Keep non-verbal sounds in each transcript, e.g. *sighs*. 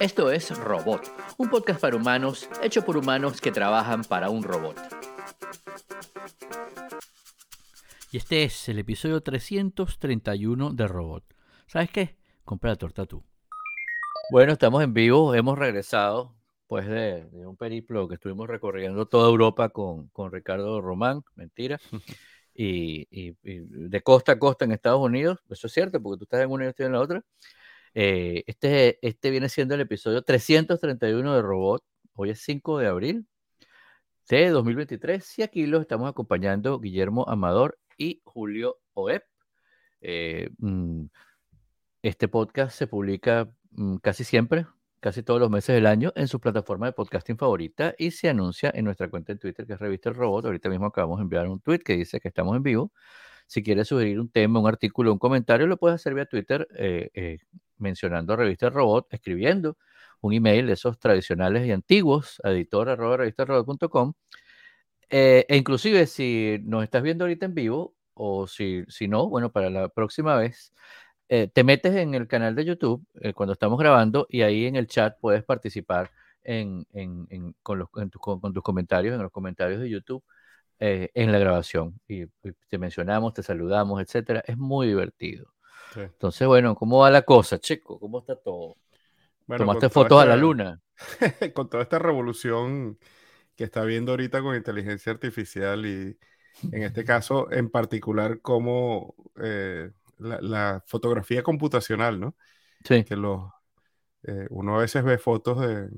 Esto es Robot, un podcast para humanos hecho por humanos que trabajan para un robot. Y este es el episodio 331 de Robot. ¿Sabes qué? Compra la torta tú. Bueno, estamos en vivo, hemos regresado pues de, un periplo que estuvimos recorriendo toda Europa con, con Ricardo Román, mentira, *laughs* y, y, de costa a costa en Estados Unidos, eso es cierto, porque tú estás en una y yo estoy en la otra. Eh, este, este viene siendo el episodio 331 de Robot, hoy es 5 de abril de 2023 y aquí los estamos acompañando Guillermo Amador y Julio Oep. Eh, mm, este podcast se publica mm, casi siempre, casi todos los meses del año en su plataforma de podcasting favorita y se anuncia en nuestra cuenta en Twitter que es Revista El Robot. Ahorita mismo acabamos de enviar un tweet que dice que estamos en vivo. Si quieres sugerir un tema, un artículo, un comentario, lo puedes hacer vía Twitter eh, mencionando Revista Robot, escribiendo un email de esos tradicionales y antiguos, editor.revistarobot.com. Eh, e inclusive si nos estás viendo ahorita en vivo o si, si no, bueno, para la próxima vez, eh, te metes en el canal de YouTube eh, cuando estamos grabando y ahí en el chat puedes participar con, tus comentarios, en los comentarios de YouTube eh, en la grabación. Y, te mencionamos, te saludamos, etcétera. Es muy divertido. Entonces, bueno, ¿cómo va la cosa, chico? ¿Cómo está todo? ¿Tomaste fotos a la luna? *laughs* con toda esta revolución que está viendo ahorita con inteligencia artificial y en este caso en particular cómo la, fotografía computacional, ¿no? Sí. Que los, eh, uno a veces ve fotos de,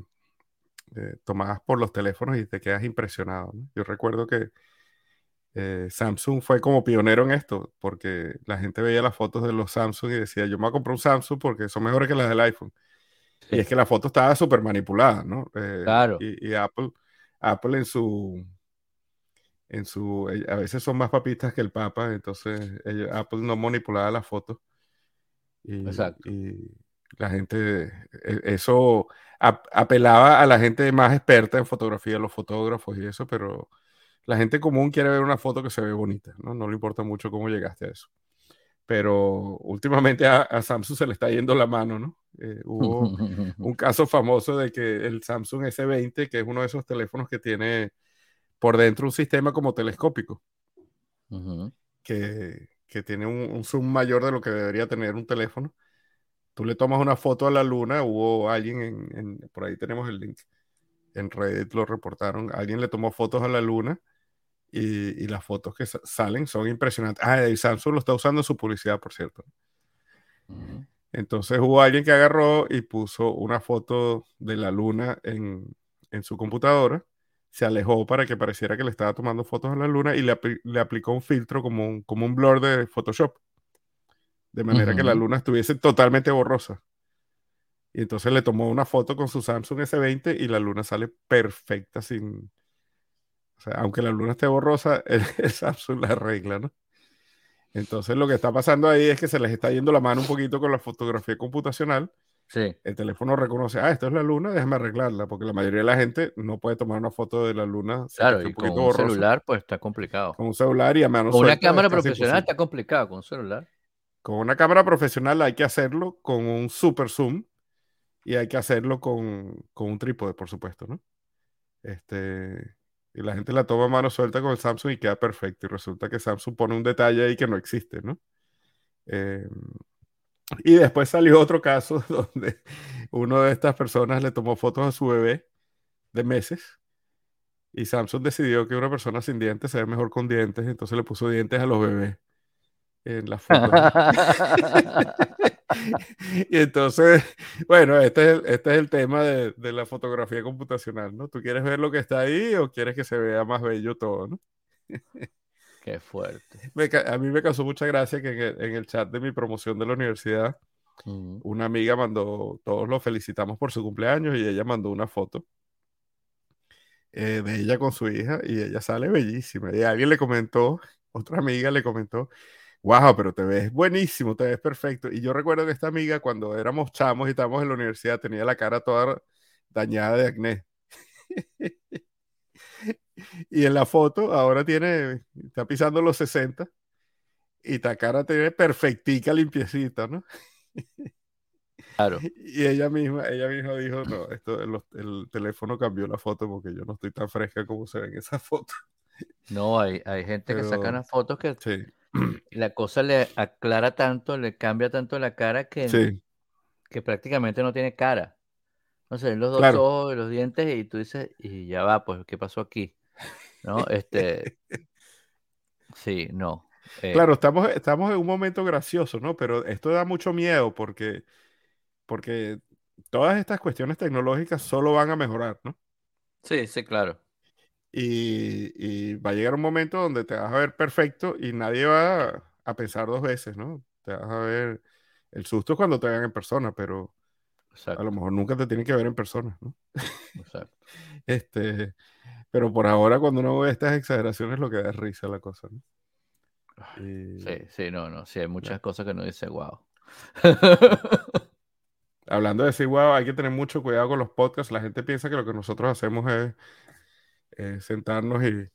tomadas por los teléfonos y te quedas impresionado. Yo recuerdo que eh, Samsung fue como pionero en esto, porque la gente veía las fotos de los Samsung y decía, yo me voy a comprar un Samsung porque son mejores que las del iPhone. Y es que la foto estaba súper manipulada, ¿no? Eh, claro. y, Apple, Apple en su, en su, eh, a veces son más papistas que el Papa, entonces Apple no manipulaba las fotos. Y, Exacto. y la gente, e, eso apelaba a la gente más experta en fotografía, los fotógrafos y eso, pero la gente común quiere ver una foto que se ve bonita, ¿no? No le importa mucho cómo llegaste a eso. Pero últimamente a, Samsung se le está yendo la mano, ¿no? Eh, hubo *laughs* un caso famoso de que el Samsung S20, que es uno de esos teléfonos que tiene por dentro un sistema como telescópico, que, tiene un, zoom mayor de lo que debería tener un teléfono. Tú le tomas una foto a la luna, hubo alguien en, por ahí tenemos el link, en Reddit lo reportaron, alguien le tomó fotos a la luna y, las fotos que salen son impresionantes. Ah, y Samsung lo está usando en su publicidad, por cierto. Entonces hubo alguien que agarró y puso una foto de la luna en, en su computadora se alejó para que pareciera que le estaba tomando fotos a la luna y le, aplicó un filtro como un, como un blur de Photoshop. De manera que la luna estuviese totalmente borrosa. Y entonces le tomó una foto con su Samsung S20 y la luna sale perfecta sin... O sea, aunque la luna esté borrosa, el, el Samsung la arregla, ¿no? Entonces lo que está pasando ahí es que se les está yendo la mano un poquito con la fotografía computacional el teléfono reconoce, ah, esto es la luna, déjame arreglarla, porque la mayoría de la gente no puede tomar una foto de la luna. Claro, y con un celular pues está complicado. Con un celular y a mano Con una cámara profesional está complicado, con un celular. Con una cámara profesional hay que hacerlo con un super zoom y hay que hacerlo con, con un trípode, por supuesto, ¿no? Este, y la gente la toma a mano suelta con el Samsung y queda perfecto. Y resulta que Samsung pone un detalle ahí que no existe, ¿no? Eh, y después salió otro caso *laughs* donde uno de estas personas le tomó fotos a su bebé de meses y Samsung decidió que una persona sin dientes se ve mejor con dientes, entonces le puso dientes a los bebés en la foto. *laughs* *laughs* *laughs* y entonces, bueno, este es el, este es el tema de, de, la fotografía computacional, ¿no? ¿Tú quieres ver lo que está ahí o quieres que se vea más bello todo, ¿no? *laughs* Qué fuerte. a mí me causó mucha gracia que en el, chat de mi promoción de la universidad, una amiga mandó, todos lo felicitamos por su cumpleaños y ella mandó una foto eh, de ella con su hija y ella sale bellísima. Y alguien le comentó, otra amiga le comentó, wow, pero te ves buenísimo, te ves perfecto. Y yo recuerdo que esta amiga cuando éramos chamos y estábamos en la universidad tenía la cara toda dañada de acné. *laughs* Y en la foto ahora tiene, está pisando los 60 y cara tiene perfectica, limpiecita, ¿no? Claro. *laughs* Y ella misma, ella misma dijo, no, esto, el, el teléfono cambió la foto porque yo no estoy tan fresca como se ve en esa foto. No, hay, hay gente que saca Pero- unas fotos que Sí, *clears throat* la cosa le aclara tanto, le cambia tanto la cara que, sí, que prácticamente no tiene cara. No sé, los dos Claro. ojos los dientes y tú dices, y ya va, pues, ¿qué pasó aquí? ¿No? Este, *laughs* sí, no. eh, claro, estamos, estamos en un momento gracioso, ¿no? Pero esto da mucho miedo porque, porque todas estas cuestiones tecnológicas solo van a mejorar, ¿no? Sí, sí, claro. Y, y va a llegar un momento donde te vas a ver perfecto y nadie va a, a pensar dos veces, ¿no? Te vas a ver el susto es cuando te vean en persona, pero a Exacto, lo mejor nunca te tienen que ver en persona, ¿no? exacto. *laughs* Este, pero por ahora cuando uno ve estas exageraciones lo que da es risa la cosa, ¿no? Y Sí, sí, no, no. Sí, hay muchas cosas que uno dice, wow. hablando de decir, wow, hay que tener mucho cuidado con los podcasts. La gente piensa que lo que nosotros hacemos es, eh, sentarnos y,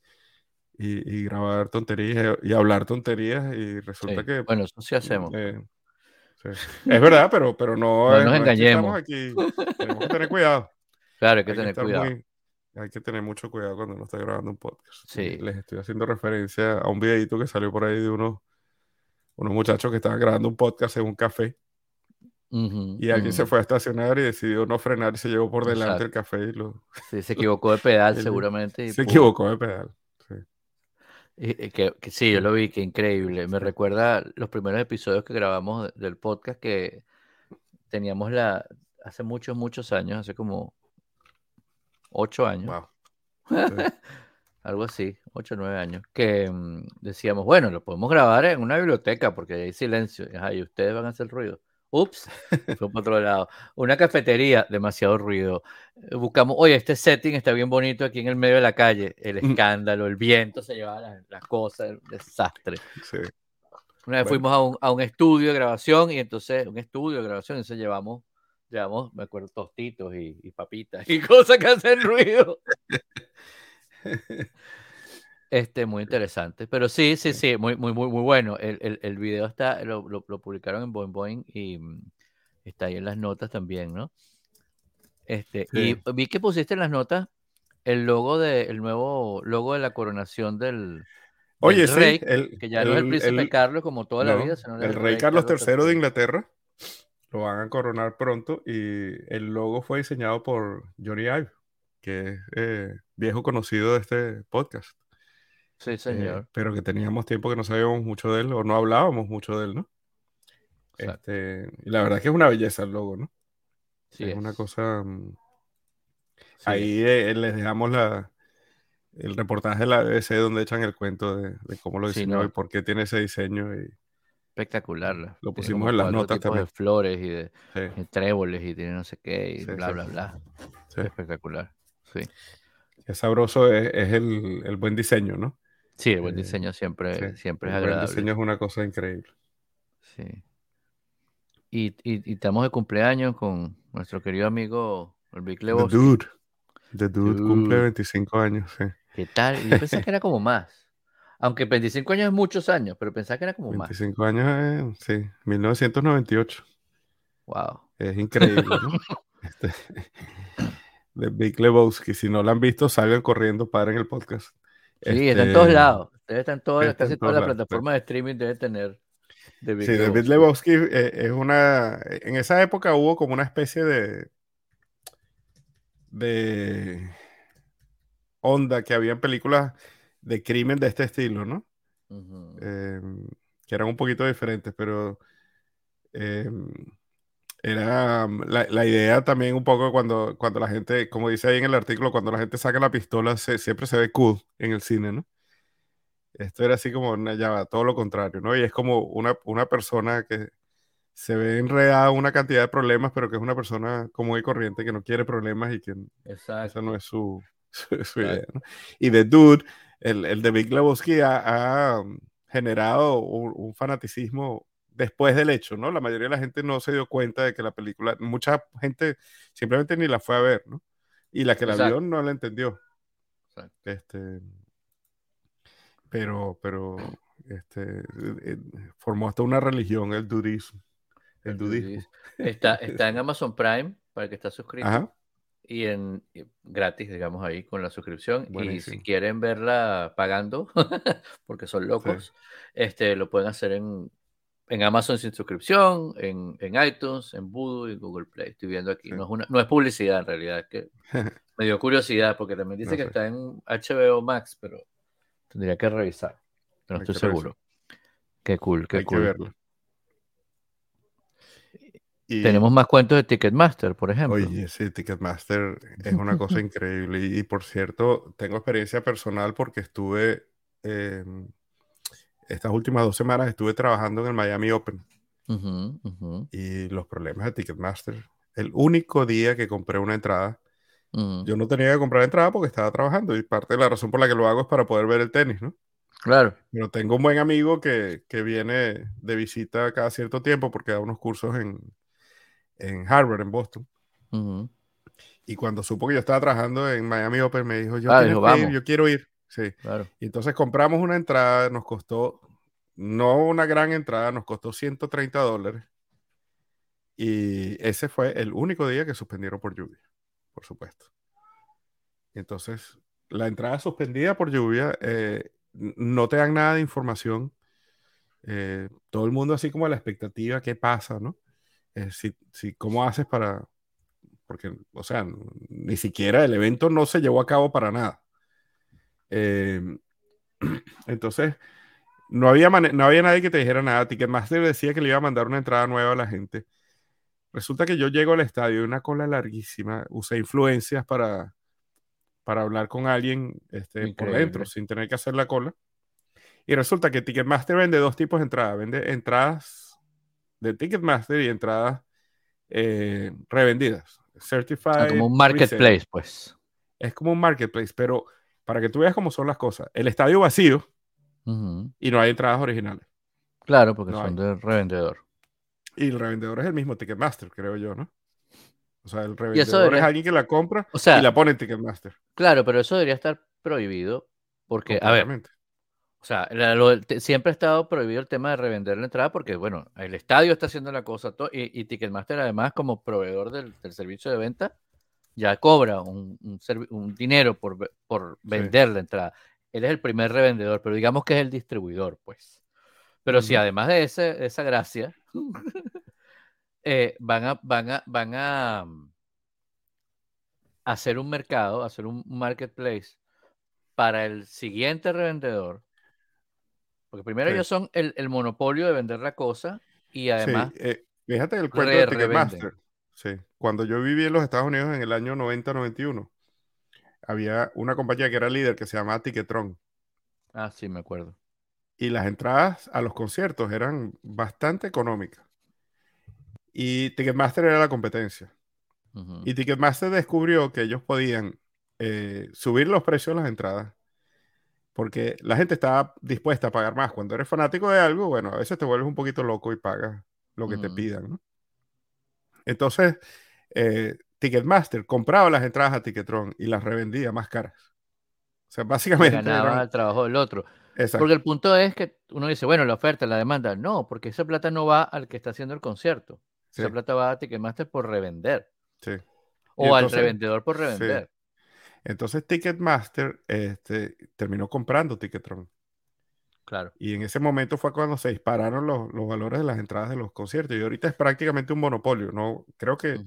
y- y grabar tonterías y hablar tonterías y resulta Sí, que Bueno, eso sí hacemos. Eh, sí. Es verdad, pero, pero no, No es- nos engañemos. aquí. Tenemos que tener cuidado. Claro, hay que Hay tener cuidado. muy- hay que tener mucho cuidado cuando uno está grabando un podcast. Sí. Les estoy haciendo referencia a un videito que salió por ahí de unos, unos muchachos que estaban grabando un podcast en un café Y alguien se fue a estacionar y decidió no frenar y se llevó por delante Exacto. el café y lo, Sí, se equivocó de pedal *laughs* seguramente. y se ¡pum! equivocó de pedal. Sí. Y- y que, que sí, yo lo vi, que increíble. Me recuerda los primeros episodios que grabamos de- del podcast que teníamos la hace muchos, muchos años, hace como ocho años, Wow. *laughs* algo así, ocho nueve años, que mm, decíamos, bueno, lo podemos grabar en una biblioteca porque hay silencio, ajá, y ustedes van a hacer ruido. Ups, fue por otro lado. Una cafetería, demasiado ruido. Eh, Buscamos, oye, este setting está bien bonito aquí en el medio de la calle. El Mm. escándalo, el viento se llevaba las, las cosas, el desastre. Sí. Una vez Bueno. fuimos a un, a un estudio de grabación y entonces, un estudio de grabación, entonces llevamos, llevamos, me acuerdo, tostitos y, y papitas y *laughs* cosas que hacen ruido. *laughs* Este, muy interesante. Pero sí, sí, sí, muy, muy, muy, muy bueno. El, el, el video está, lo, lo, lo publicaron en Boing Boing y mm, está ahí en las notas también, ¿no? Este, Sí. y vi que pusiste en las notas el logo de, el nuevo logo de la coronación del, Oye, sí, rey, el, que ya no es el príncipe el- Carlos como toda la no, vida, sino el rey Carlos III de Inglaterra lo van a coronar pronto y el logo fue diseñado por Johnny Ive, que es eh, viejo conocido de este podcast, Sí, eh, señor. pero que teníamos tiempo que no sabíamos mucho de él o no hablábamos mucho de él, ¿no? Exacto. Este, y la verdad es que es una belleza el logo, ¿no? Sí es, una cosa... mm, Sí Ahí eh, les dejamos la, el reportaje de la BBC donde echan el cuento de, de cómo lo Sí, diseñó no. y por qué tiene ese diño y espectacular. la- Lo pusimos en las notas también. de flores y de sí, tréboles y tiene no sé qué y Sí, bla, bla, bla. Espectacular. Sí. Qué sabroso es, es el, el buen diseño, ¿no? Sí, el buen Eh, diseño siempre, Sí, siempre es el buen agradable. diseño es una cosa increíble. Sí. Y, y, y estamos de cumpleaños con nuestro querido amigo el Big The Lebowski. Dude. The Dude cumple Dude. 25 años, sí. ¿Qué tal? Yo pensé *laughs* que era como más. Aunque 25 años es muchos años, pero pensaba que era como más. 25 años, eh, sí, 1998. Wow. Es increíble, ¿no? *laughs* Este, *laughs* The Big Lebowski. Si no lo han visto, salgan corriendo, paren el podcast. Sí, está en todos Este, lados. Están en todas, está casi todas las plataformas de streaming deben tener Big Sí, Big Lebowski. Eh, es una. En esa época hubo como una especie de. de onda que había en películas de crimen de este estilo, ¿no? Eh, que eran un poquito diferentes, pero eh, era um, la, la idea también un poco cuando, cuando la gente, como dice ahí en el artículo, cuando la gente saca la pistola, se- siempre se ve cool en el cine, ¿no? Esto era así como una, ya va, todo lo contrario, ¿no? Y es como una, una persona que se ve enredada en una cantidad de problemas, pero que es una persona común y corriente que no quiere problemas y que esa Exacto. no es su, *laughs* su, su idea, ¿no? Y The Dude, el, el de Big Lebowski ha, ha, um, generado un, un fanaticismo después del hecho, ¿no? La mayoría de la gente no se dio cuenta de que la película, mucha gente simplemente ni la fue a ver, ¿no? Y la que la Exacto. vio no la entendió. Exacto. Este, pero, pero, este, eh, formó hasta una religión, el dudismo. el El dudismo. Está, *laughs* está en Amazon Prime para el que está suscrito Ajá, y en y gratis, digamos, ahí con la suscripción. Y si quieren verla pagando, *laughs* porque son locos, este, lo pueden hacer en, en Amazon sin suscripción, en, en iTunes, en Voodoo y Google Play. Estoy viendo aquí. Sí. No, es una, no es publicidad en realidad, es que *laughs* me dio curiosidad porque también dice No que está en HBO Max, pero tendría que revisar. Pero no estoy que seguro. Qué cool, qué Hay que cool. verlo. Y, Tenemos más cuentos de Ticketmaster, por ejemplo. Oye, sí, Ticketmaster es una cosa *laughs* increíble. Y, y, por cierto, tengo experiencia personal porque estuve, eh, estas últimas dos semanas estuve trabajando en el Miami Open y los problemas de Ticketmaster. El único día que compré una entrada, ujú. yo no tenía que comprar entrada porque estaba trabajando y parte de la razón por la que lo hago es para poder ver el tenis, ¿no? Claro. Pero tengo un buen amigo que, que viene de visita cada cierto tiempo porque da unos cursos en, en Harvard, en Boston. Y cuando supo que yo estaba trabajando en Miami Open, me dijo, yo, Ah, dijo, ir, yo quiero ir. Sí. Claro. Y entonces compramos una entrada, nos costó, no una gran entrada, nos costó 130 dólares. Y ese fue el único día que suspendieron por lluvia, por supuesto. Entonces, la entrada suspendida por lluvia, eh, no te dan nada de información. Eh, todo el mundo así como la expectativa, ¿qué pasa, no? Eh, si, si, ¿Cómo haces para...? Porque, o sea, ni siquiera el evento no se llevó a cabo para nada. Eh, *clears throat* entonces, no había, no había nadie que te dijera nada. Ticketmaster decía que le iba a mandar una entrada nueva a la gente. Resulta que yo llego al estadio una cola larguísima. Usé influencias para, para hablar con alguien este, por dentro, sin tener que hacer la cola. Y resulta que Ticketmaster vende dos tipos de entradas. Vende entradas de Ticketmaster y entradas eh, revendidas. Certified. Ah, como un resale. marketplace, pues. Es como un marketplace, pero para que tú veas cómo son las cosas. El estadio vacío y no hay entradas originales. Claro, porque No son de revendedor. Y el revendedor es el mismo Ticketmaster, creo yo, ¿no? O sea, el eso revendedor debería- es alguien que la compra O sea, y la pone en Ticketmaster. claro, pero eso debería estar prohibido porque, a ver, o sea, la- lo- te- siempre ha estado prohibido el tema de revender la entrada porque, bueno, el estadio está haciendo la cosa to- y, y Ticketmaster además como proveedor del, del servicio de venta ya cobra un, un dinero por, por vender la entrada. Él es el primer revendedor, pero digamos que es el distribuidor, pues. Pero si además de, ese, de esa gracia, *laughs* eh, van a, van a, van a mm, hacer un mercado, hacer un marketplace para el siguiente revendedor. Porque primero Sí. ellos son el, el monopolio de vender la cosa y además, sí, eh, fíjate el cuento de. Ticketmaster. Sí, cuando yo viví en los Estados Unidos en el año 90-91, había una compañía que era líder que se llamaba Ticketron. ah, sí, me acuerdo. Y las entradas a los conciertos eran bastante económicas. Y Ticketmaster era la competencia. Y Ticketmaster descubrió que ellos podían eh, subir los precios de las entradas porque la gente estaba dispuesta a pagar más. Cuando eres fanático de algo, bueno, a veces te vuelves un poquito loco y pagas lo que te pidan, ¿no? Entonces, eh, Ticketmaster compraba las entradas a Ticketron y las revendía más caras. O sea, básicamente ganaba eran... el trabajo del otro. Exacto. Porque el punto es que uno dice, bueno, la oferta, la demanda. No, porque esa plata no va al que está haciendo el concierto. Sí, Esa plata va a Ticketmaster por revender. sí. O al revendedor por sí. revender. Entonces Ticketmaster este, terminó comprando Ticketron. Claro. Y en ese momento fue cuando se dispararon los, los valores de las entradas de los conciertos. Y ahorita es prácticamente un monopolio. No, creo que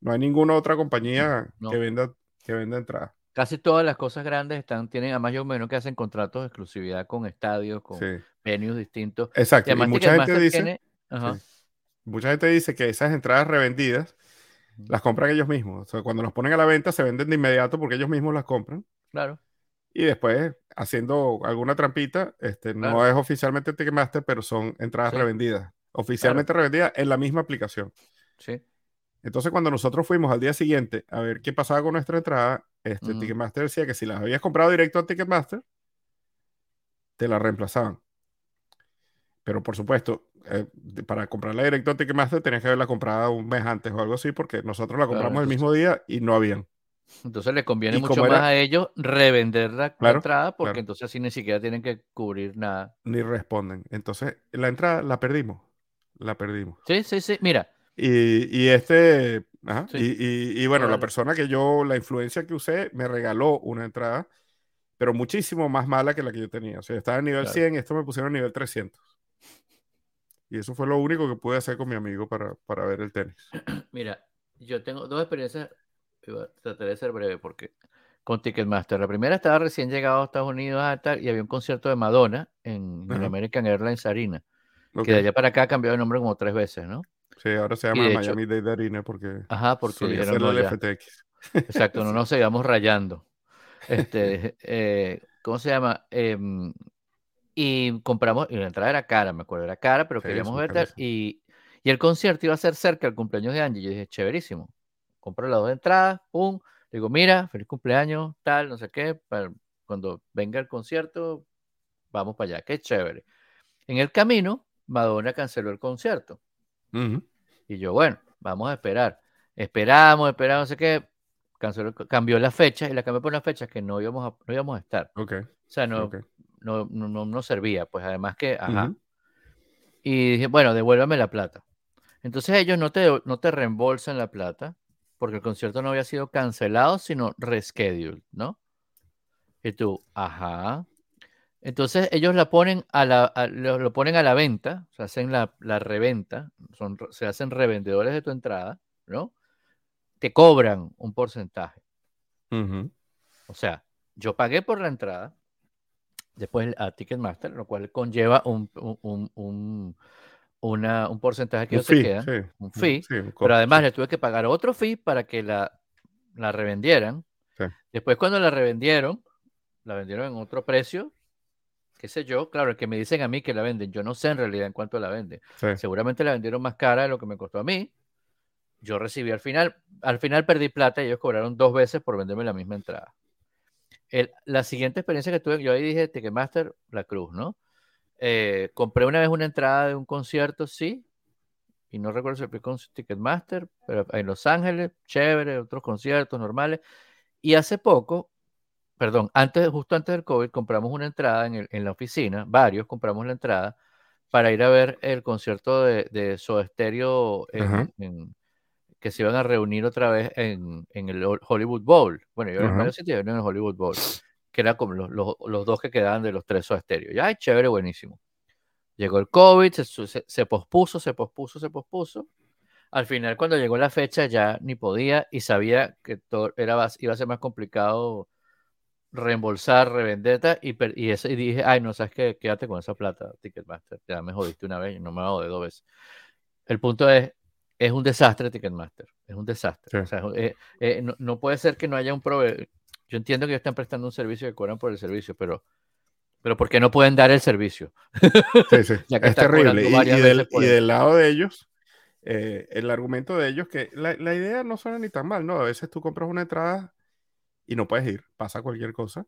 no hay ninguna otra compañía No. que venda, que venda entradas. Casi todas las cosas grandes están, tienen a más o menos que hacen contratos de exclusividad con estadios, con Sí, venues distintos. exacto. Y Y además mucha gente dice, tiene- Ajá. sí. mucha gente dice que esas entradas revendidas las compran ellos mismos. O sea, cuando las ponen a la venta se venden de inmediato porque ellos mismos las compran. Claro. Y después, haciendo alguna trampita, este, no es oficialmente Ticketmaster, pero son entradas Sí. revendidas. Oficialmente revendidas en la misma aplicación. Sí. Entonces, cuando nosotros fuimos al día siguiente a ver qué pasaba con nuestra entrada, este. Ticketmaster decía que si las habías comprado directo a Ticketmaster, te la reemplazaban. Pero por supuesto, eh, para comprarla directo a Ticketmaster tenías que haberla comprada un mes antes o algo así, porque nosotros la Claro, compramos el mismo día y no habían. Entonces le conviene mucho más era- a ellos revender la, Claro, entrada porque claro. entonces así ni siquiera tienen que cubrir nada. Ni responden. Entonces, la entrada la perdimos. la perdimos. Sí, sí, sí. Mira. Y, y este, ajá, y, y, y, bueno, la persona que yo, la influencia que usé, me regaló una entrada, pero muchísimo más mala que la que yo tenía. O sea, estaba en nivel claro. 100, esto me pusieron a nivel 300. Y eso fue lo único que pude hacer con mi amigo para, para ver el tenis. *clears throat* Mira, yo tengo dos experiencias, trataré de ser breve porque con Ticketmaster. La primera estaba recién llegado a Estados Unidos y había un concierto de Madonna en, en American Airlines Arena. Okay. Que de allá para acá ha cambiado de nombre como tres veces, ¿no? Sí, ahora se llama Miami hecho, Dade Arena porque. Ajá, porque dijeron no, el FTX. Exacto, no *laughs* nos sigamos rayando. Este, eh, ¿Cómo se llama? Eh, y compramos, y la entrada era cara, me acuerdo, era cara, pero sí, queríamos ver. Y, y el concierto iba a ser cerca del cumpleaños de Angie. Yo dije, chéverísimo. Compré las dos entradas, pum. Digo, mira, feliz cumpleaños, tal, no sé qué. Para cuando venga el concierto, vamos para allá. Qué chévere. En el camino, Madonna canceló el concierto. Uh -huh. Y yo, bueno, vamos a esperar. Esperamos, esperamos, no sé qué. Canceló, cambió la fecha y la cambió por una fecha que no íbamos a, no íbamos a estar. Okay. O sea, no, Okay. no, no, no, no servía. Pues además que, ajá. Uh -huh. Y dije, bueno, devuélvame la plata. Entonces ellos no te, no te reembolsan la plata porque el concierto no había sido cancelado, sino rescheduled, ¿no? Y tú, ajá. Entonces ellos la ponen a la, a, lo, lo, ponen a la venta, se hacen la, la reventa, son, se hacen revendedores de tu entrada, ¿no? Te cobran un porcentaje. Uh -huh. O sea, yo pagué por la entrada, después a Ticketmaster, lo cual conlleva un, un, un, una, un porcentaje que un ellos fee, se quedan, sí. un fee, Sí, un pero además sí. le tuve que pagar otro fee para que la, la revendieran. Después cuando la revendieron, la vendieron en otro precio, qué sé yo, claro, el que me dicen a mí que la venden, yo no sé en realidad en cuánto la venden. Seguramente la vendieron más cara de lo que me costó a mí. Yo recibí al final, al final perdí plata y ellos cobraron dos veces por venderme la misma entrada. El, la siguiente experiencia que tuve, yo ahí dije Ticketmaster, la cruz, ¿no? Eh, compré una vez una entrada de un concierto, sí, y no recuerdo si fue con Ticketmaster, pero en Los Ángeles, chévere, otros conciertos normales. Y hace poco, perdón, antes, justo antes del COVID, compramos una entrada en, el, en la oficina, varios compramos la entrada para ir a ver el concierto de, de Soda Stereo en, en, que se iban a reunir otra vez en, en el Hollywood Bowl. Bueno, yo en el Hollywood Bowl, que era como los, los, los, dos que quedaban de los tres Soda Stereo. Ya, chévere, buenísimo. Llegó el COVID, se, se, se, pospuso, se pospuso, se pospuso. Al final, cuando llegó la fecha, ya ni podía y sabía que todo era, iba a ser más complicado reembolsar, revender y, y, y dije, ay, no, sabes qué, quédate con esa plata, Ticketmaster, ya me jodiste una vez y no me hago de dos veces. El punto es, es un desastre Ticketmaster, es un desastre. Sí. O sea, eh, eh, no, no, puede ser que no haya un proveedor. Yo entiendo que ellos están prestando un servicio y cobran por el servicio, pero pero ¿por qué no pueden dar el servicio? Sí, sí. *laughs* es terrible. Y, y, del, y, del, lado de ellos, eh, el argumento de ellos, que la, la, idea no suena ni tan mal, ¿no? A veces tú compras una entrada y no puedes ir, pasa cualquier cosa.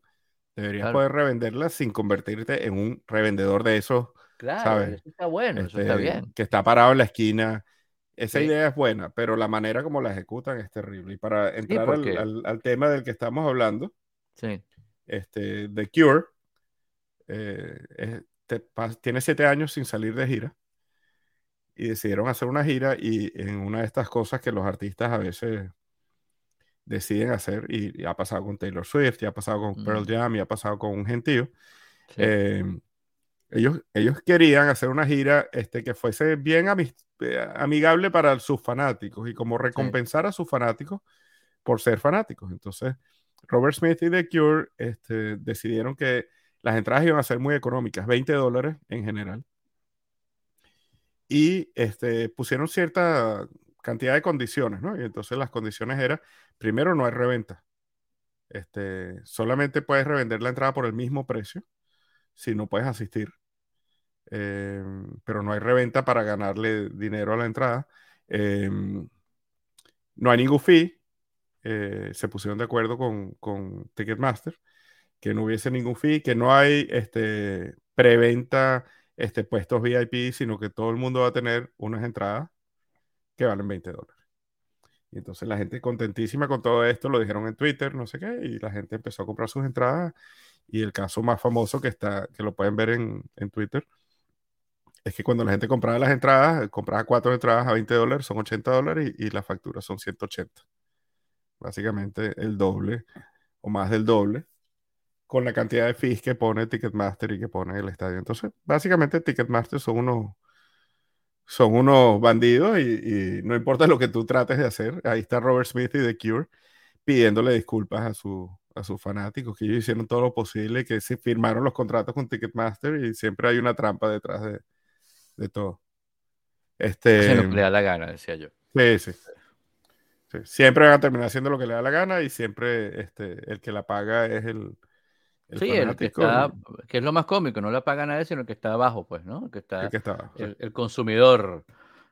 Deberías claro. poder revenderla sin convertirte en un revendedor de esos. Claro, ¿sabes? eso está bueno, este, eso está bien. Que está parado en la esquina. Esa sí. idea es buena, pero la manera como la ejecutan es terrible. Y para entrar sí, al, al, al, tema del que estamos hablando, sí. este, The Cure, eh, te, tiene siete años sin salir de gira y decidieron hacer una gira y en una de estas cosas que los artistas a veces deciden hacer y, y ha pasado con Taylor Swift, y ha pasado con mm. Pearl Jam, y ha pasado con un gentío. Sí. Eh, ellos, ellos querían hacer una gira este, que fuese bien eh, amigable para sus fanáticos y como recompensar sí. a sus fanáticos por ser fanáticos. Entonces, Robert Smith y The Cure este, decidieron que las entradas iban a ser muy económicas, 20 dólares en general. Y este, pusieron cierta cantidad de condiciones, ¿no? Y entonces las condiciones eran, primero, no hay reventa. Este, solamente puedes revender la entrada por el mismo precio si no puedes asistir. Eh, pero no hay reventa para ganarle dinero a la entrada. Eh, no hay ningún fee. Eh, se pusieron de acuerdo con, con Ticketmaster que no hubiese ningún fee, que no hay este, preventa este, puestos VIP, sino que todo el mundo va a tener unas entradas que valen 20 dólares. Y entonces la gente contentísima con todo esto, lo dijeron en Twitter, no sé qué, y la gente empezó a comprar sus entradas. Y el caso más famoso que está, que lo pueden ver en, en Twitter, es que cuando la gente compraba las entradas, compraba cuatro entradas a 20 dólares, son 80 dólares y, las facturas son 180. Básicamente el doble o más del doble con la cantidad de fees que pone Ticketmaster y que pone el estadio. Entonces, básicamente Ticketmaster son unos, son unos bandidos y, y, no importa lo que tú trates de hacer. Ahí está Robert Smith y The Cure pidiéndole disculpas a, su, a sus fanáticos, que ellos hicieron todo lo posible, que se firmaron los contratos con Ticketmaster y siempre hay una trampa detrás de, de todo. Este, lo que le da la gana, decía yo. Sí, sí. sí. Siempre van a terminar haciendo lo que le da la gana y siempre este, el que la paga es el, el sí, el que está, que es lo más cómico, no la paga nadie, sino el que está abajo, pues, ¿no? El que está, el, que está abajo, el, el consumidor.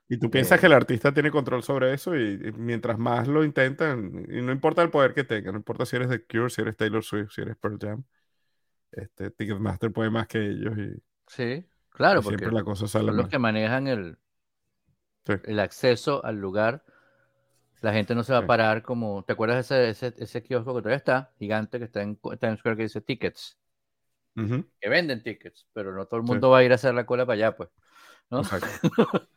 Y tú piensas eh, que el artista tiene control sobre eso y, y, mientras más lo intentan, y no importa el poder que tenga, no importa si eres The Cure, si eres Taylor Swift, si eres Pearl Jam, este, Ticketmaster puede más que ellos. Y, sí, claro, porque siempre la cosa sale son los que manejan el, Sí. el acceso al lugar. La gente no se va a parar como. ¿Te acuerdas de ese, ese, ese kiosco que todavía está? Gigante que está en Times Square que dice tickets. Que venden tickets, pero no todo el Sí. mundo va a ir a hacer la cola para allá, pues. ¿no? *laughs*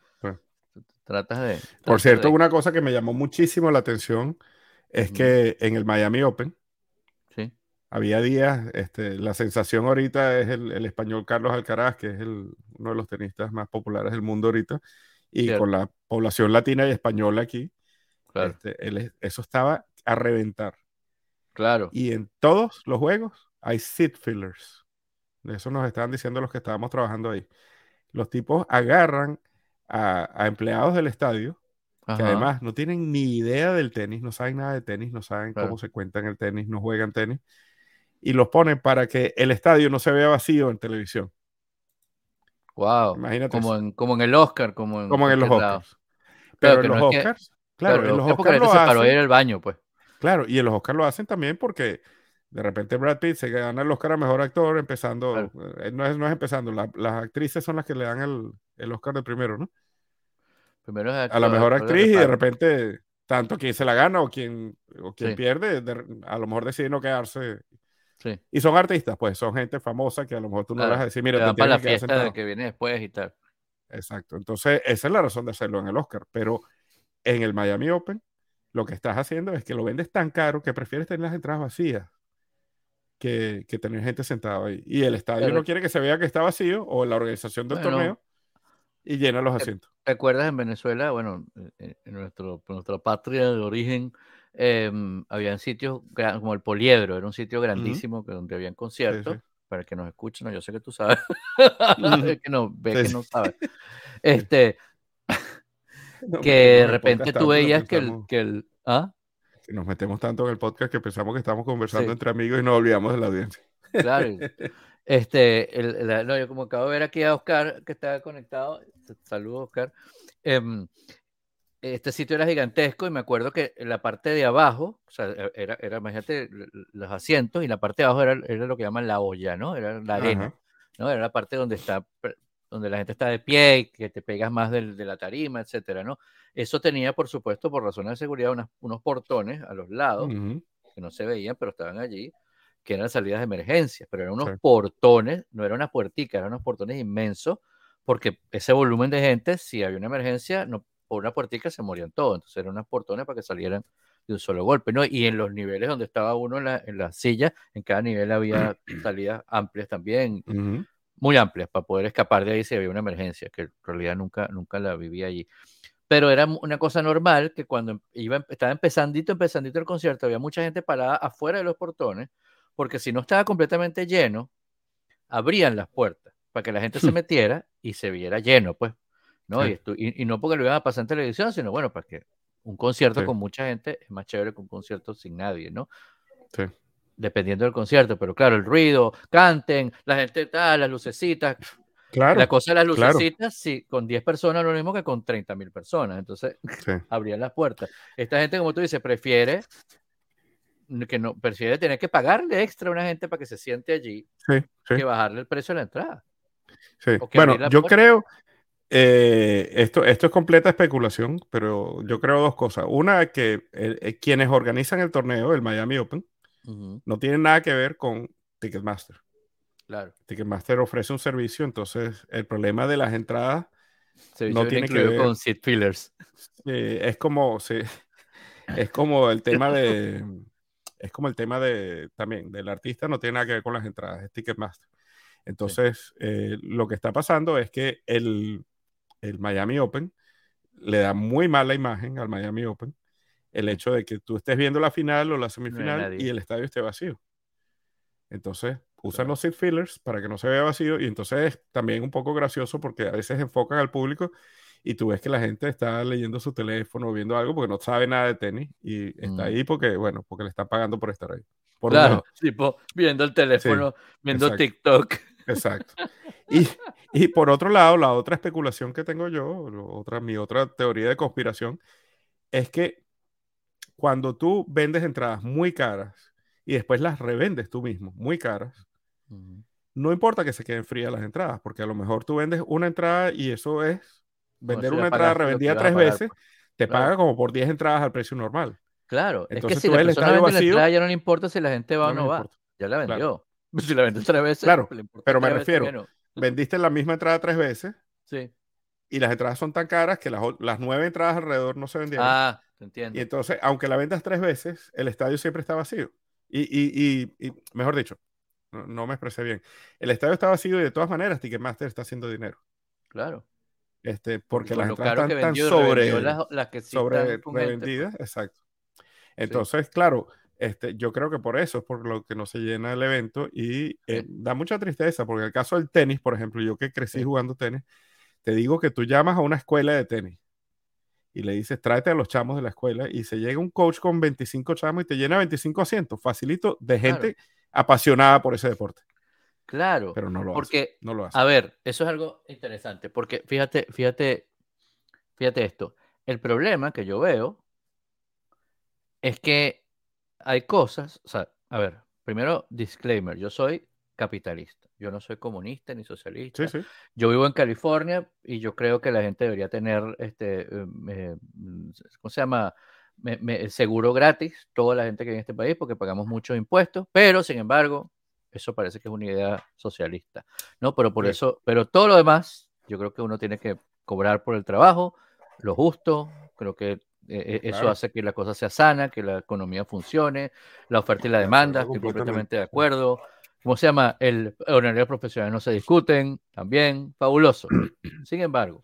Tratas de. Por cierto, de- una cosa que me llamó muchísimo la atención es que en el Miami Open había días, este, la sensación ahorita es el, el español Carlos Alcaraz, que es el- uno de los tenistas más populares del mundo ahorita, y con la población latina y española aquí, claro. este, él eso estaba a reventar. Claro. Y en todos los juegos hay seat fillers. Eso nos estaban diciendo los que estábamos trabajando ahí. Los tipos agarran a, a empleados del estadio que además no tienen ni idea del tenis, no saben nada de tenis, no saben Claro. cómo se cuenta en el tenis, no juegan tenis, y los ponen para que el estadio no se vea vacío en televisión. Wow. Imagínate Como en, como en el Oscar, como en, Como en los. Oscars. Pero Claro, en los no es que- Oscars, claro, Claro, en los Oscars lo gente se paró a ir al baño, pues. claro, y en los Oscars lo hacen también porque de repente Brad Pitt se gana el Oscar a Mejor Actor empezando, eh, no, es, no es empezando, la- las actrices son las que le dan el, el Oscar de primero, ¿no? Primero es A la actor- mejor actor actriz y de repente tanto quien se la gana o quien, o quien Sí. pierde, de- a lo mejor decide no quedarse Sí. Y son artistas, pues son gente famosa que a lo mejor tú no Claro. vas a decir, mira, te para la que fiesta de que viene después y tal. Exacto. Entonces, esa es la razón de hacerlo en el Oscar. Pero en el Miami Open, lo que estás haciendo es que lo vendes tan caro que prefieres tener las entradas vacías que, que tener gente sentada ahí. Y el estadio Pero- no quiere que se vea que está vacío o la organización del Bueno. torneo y llena los Eh, asientos. ¿Te acuerdas en Venezuela? Bueno, en en nuestro, en nuestra patria de origen, eh, habían sitios como el Poliedro, era un sitio grandísimo que donde habían Sí, conciertos. sí. Para que nos escuchen, no, yo sé que tú sabes. *laughs* Ujú. Es que no, ve Sí, que sí. no sabes. *laughs* Este, *laughs* No, que de repente tú veías que el, que el, ¿ah? que nos metemos tanto en el podcast que pensamos que estamos conversando Sí. entre amigos y nos olvidamos de la audiencia. Claro. Este, el, el- no, yo como acabo de ver aquí a Oscar que está conectado, saludos Oscar. em, este sitio era gigantesco y me acuerdo que la parte de abajo, o sea, e- era, era imagínate los asientos y la parte de abajo era, era lo que llaman la olla, ¿no? Era la arena, Ajá. ¿no? Era la parte donde está, donde la gente está de pie y que te pegas más del- de la tarima, etcétera, ¿no? Eso tenía, por supuesto, por razones de seguridad, unas- unos portones a los lados Ujú. que no se veían, pero estaban allí, que eran salidas de emergencia, pero eran unos Sí. portones, no eran unas puerticas, eran unos portones inmensos, porque ese volumen de gente, si había una emergencia, no, por una puertica se morían todos, entonces eran unos portones para que salieran de un solo golpe, ¿no? Y en los niveles donde estaba uno en la, en la silla, en cada nivel había *clears throat* salidas amplias también, muy amplias, para poder escapar de ahí si había una emergencia, que en realidad nunca, nunca la viví allí. Pero era una cosa normal que cuando iba, estaba empezandito, empezandito el concierto, había mucha gente parada afuera de los portones, porque si no estaba completamente lleno, abrían las puertas para que la gente se *laughs* metiera y se viera lleno, pues, ¿no? Sí. Y, esto- y- y no porque lo iban a pasar en televisión, sino bueno, para que un concierto Sí. con mucha gente es más chévere que un concierto sin nadie, ¿no? Sí. Dependiendo del concierto, pero claro, el ruido, canten, la gente tal, las lucecitas, Claro. la cosa de las claro. lucecitas, sí, con 10 personas lo mismo que con 30 mil personas. Entonces, Sí. *laughs* abrían las puertas. Esta gente, como tú dices, prefiere que no, prefiere tener que pagarle extra a una gente para que se siente allí Sí, que bajarle el precio de la entrada. sí. Bueno, yo puerta. creo, eh, esto, esto es completa especulación, pero yo creo dos cosas. Una, que eh, eh, quienes organizan el torneo, el Miami Open, no tienen nada que ver con Ticketmaster. Claro. Ticketmaster ofrece un servicio, entonces el problema de las entradas Servicio no tiene que ver- con seat fillers. eh, es como sí, es como el tema de es como el tema de también del artista no tiene nada que ver con las entradas, es Ticketmaster. Entonces, eh, lo que está pasando es que el, el Miami Open le da muy mala imagen al Miami Open el hecho de que tú estés viendo la final o la semifinal y el estadio esté vacío. Entonces, usan los seat fillers para que no se vea vacío y entonces es también un poco gracioso porque a veces enfocan al público y tú ves que la gente está leyendo su teléfono, viendo algo porque no sabe nada de tenis y está Mm. ahí porque, bueno, porque le están pagando por estar ahí. Por Claro, tipo, viendo el teléfono, viendo exacto. TikTok. Exacto. *laughs* Y, y por otro lado, la otra especulación que tengo yo, otra, mi otra teoría de conspiración, es que cuando tú vendes entradas muy caras y después las revendes tú mismo, muy caras, no importa que se queden frías las entradas, porque a lo mejor tú vendes una entrada y eso es vender una entrada revendida tres pagar, veces, pues. te Claro. paga como por 10 entradas al precio normal. Claro, es que Entonces si tú la persona la entrada ya no le importa si la gente va o no no les va. importa. Ya la Claro. vendió. *laughs* Si la vendió tres veces, Claro, le pero me refiero. Vendiste la misma entrada tres veces Sí. y las entradas son tan caras que las, las nueve entradas alrededor no se vendieron. Ah, te entiendo. Y entonces, aunque la vendas tres veces, el estadio siempre está vacío. Y, y, y, y mejor dicho, no, no me expresé bien. El estadio está vacío y de todas maneras Ticketmaster está haciendo dinero. Claro. Este, porque las entradas están tan sobre, las, las que sí sobre pues. revendidas. Exacto. Entonces, claro, este, yo creo que por eso es por lo que no se llena el evento y eh, da mucha tristeza, porque en el caso del tenis, por ejemplo, yo que crecí jugando tenis, te digo que tú llamas a una escuela de tenis y le dices, tráete a los chamos de la escuela y se llega un coach con 25 chamos y te llena 25 asientos, facilito, de gente apasionada por ese deporte. Claro. Pero no lo hace. Porque, No lo hace. a ver, eso es algo interesante. Porque fíjate, fíjate, fíjate esto. El problema que yo veo es que hay cosas, o sea, a ver, primero, disclaimer, yo soy capitalista, yo no soy comunista ni socialista. Sí, sí. Yo vivo en California y yo creo que la gente debería tener, este, eh, eh, ¿cómo se llama? Me- me- seguro gratis, toda la gente que vive en este país, porque pagamos muchos impuestos, pero sin embargo, eso parece que es una idea socialista, ¿no? Pero por Sí. eso, pero todo lo demás, yo creo que uno tiene que cobrar por el trabajo, lo justo, creo que eh, eh, eso hace que la cosa sea sana, que la economía funcione, la oferta y la De demanda, estoy completamente. de acuerdo. ¿Cómo se llama? El honorario profesional no se discuten, también, fabuloso. *clears throat* Sin embargo,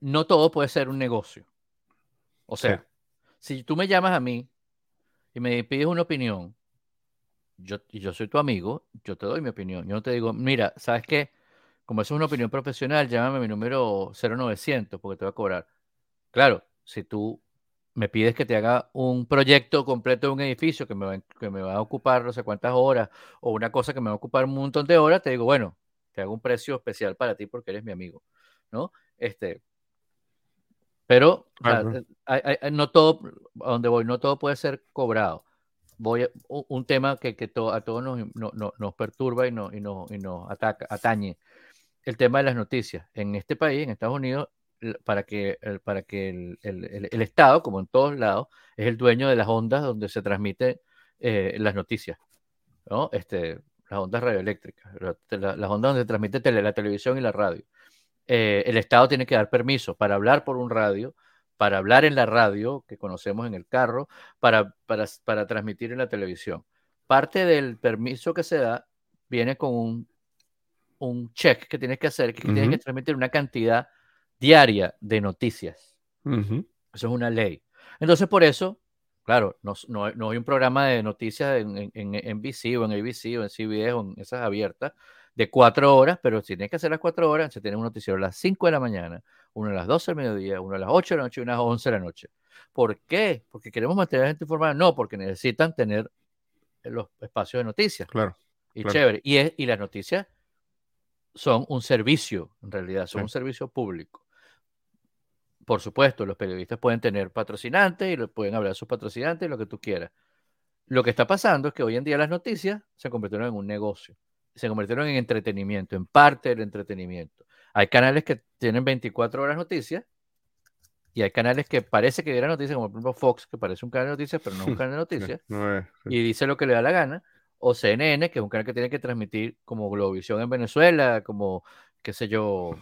no todo puede ser un negocio. O sea, si tú me llamas a mí y me pides una opinión, yo, y yo soy tu amigo, yo te doy mi opinión. Yo no te digo, mira, ¿sabes qué? Como eso es una opinión profesional, llámame a mi número 0900 porque te voy a cobrar. Claro, si tú me pides que te haga un proyecto completo de un edificio que me, va, que me va a ocupar no sé cuántas horas o una cosa que me va a ocupar un montón de horas, te digo, bueno, te hago un precio especial para ti porque eres mi amigo, ¿no? Este, pero o sea, Claro. hay- hay- hay- no todo, a donde voy, no todo puede ser cobrado. Voy a, un, tema que, que to- a todos nos, no- no- nos perturba y, no, y, no- y nos ataca, atañe. El tema de las noticias. En este país, en Estados Unidos, para que, el, para que el, el- Estado, como en todos lados, es el dueño de las ondas donde se transmiten eh, las noticias, ¿no? Este, las ondas radioeléctricas, la- la- las ondas donde se transmite tele- la televisión y la radio. Eh, el Estado tiene que dar permiso para hablar por un radio, para hablar en la radio, que conocemos en el carro, para, para, para transmitir en la televisión. Parte del permiso que se da viene con un, un check que tienes que hacer, que tienes que transmitir una cantidad diaria de noticias. Eso es una ley. Entonces, por eso, claro, no, no, hay- no hay un programa de noticias en, en, en NBC o en ABC o en CBS o en esas abiertas de cuatro horas, pero si tienes que hacer las cuatro horas, se tiene un noticiero a las 5 de la mañana, uno a las 12 del mediodía, uno a las 8 de la noche y uno a las 11 de la noche. ¿Por qué? Porque queremos mantener a la gente informada. No, porque necesitan tener los espacios de noticias. Claro. Y claro. chévere. Y, es, y las noticias son un servicio, en realidad, son Sí. un servicio público. Por supuesto, los periodistas pueden tener patrocinantes y lo- pueden hablar de sus patrocinantes y lo que tú quieras. Lo que está pasando es que hoy en día las noticias se convirtieron en un negocio, se convirtieron en entretenimiento, en parte del entretenimiento. Hay canales que tienen 24 horas noticias y hay canales que parece que dieran noticias, como por ejemplo Fox, que parece un canal de noticias, pero no es un *laughs* canal de noticias No es, sí. y dice lo que le da la gana, o CNN, que es un canal que tiene que transmitir como Globovisión en Venezuela, como, qué sé yo,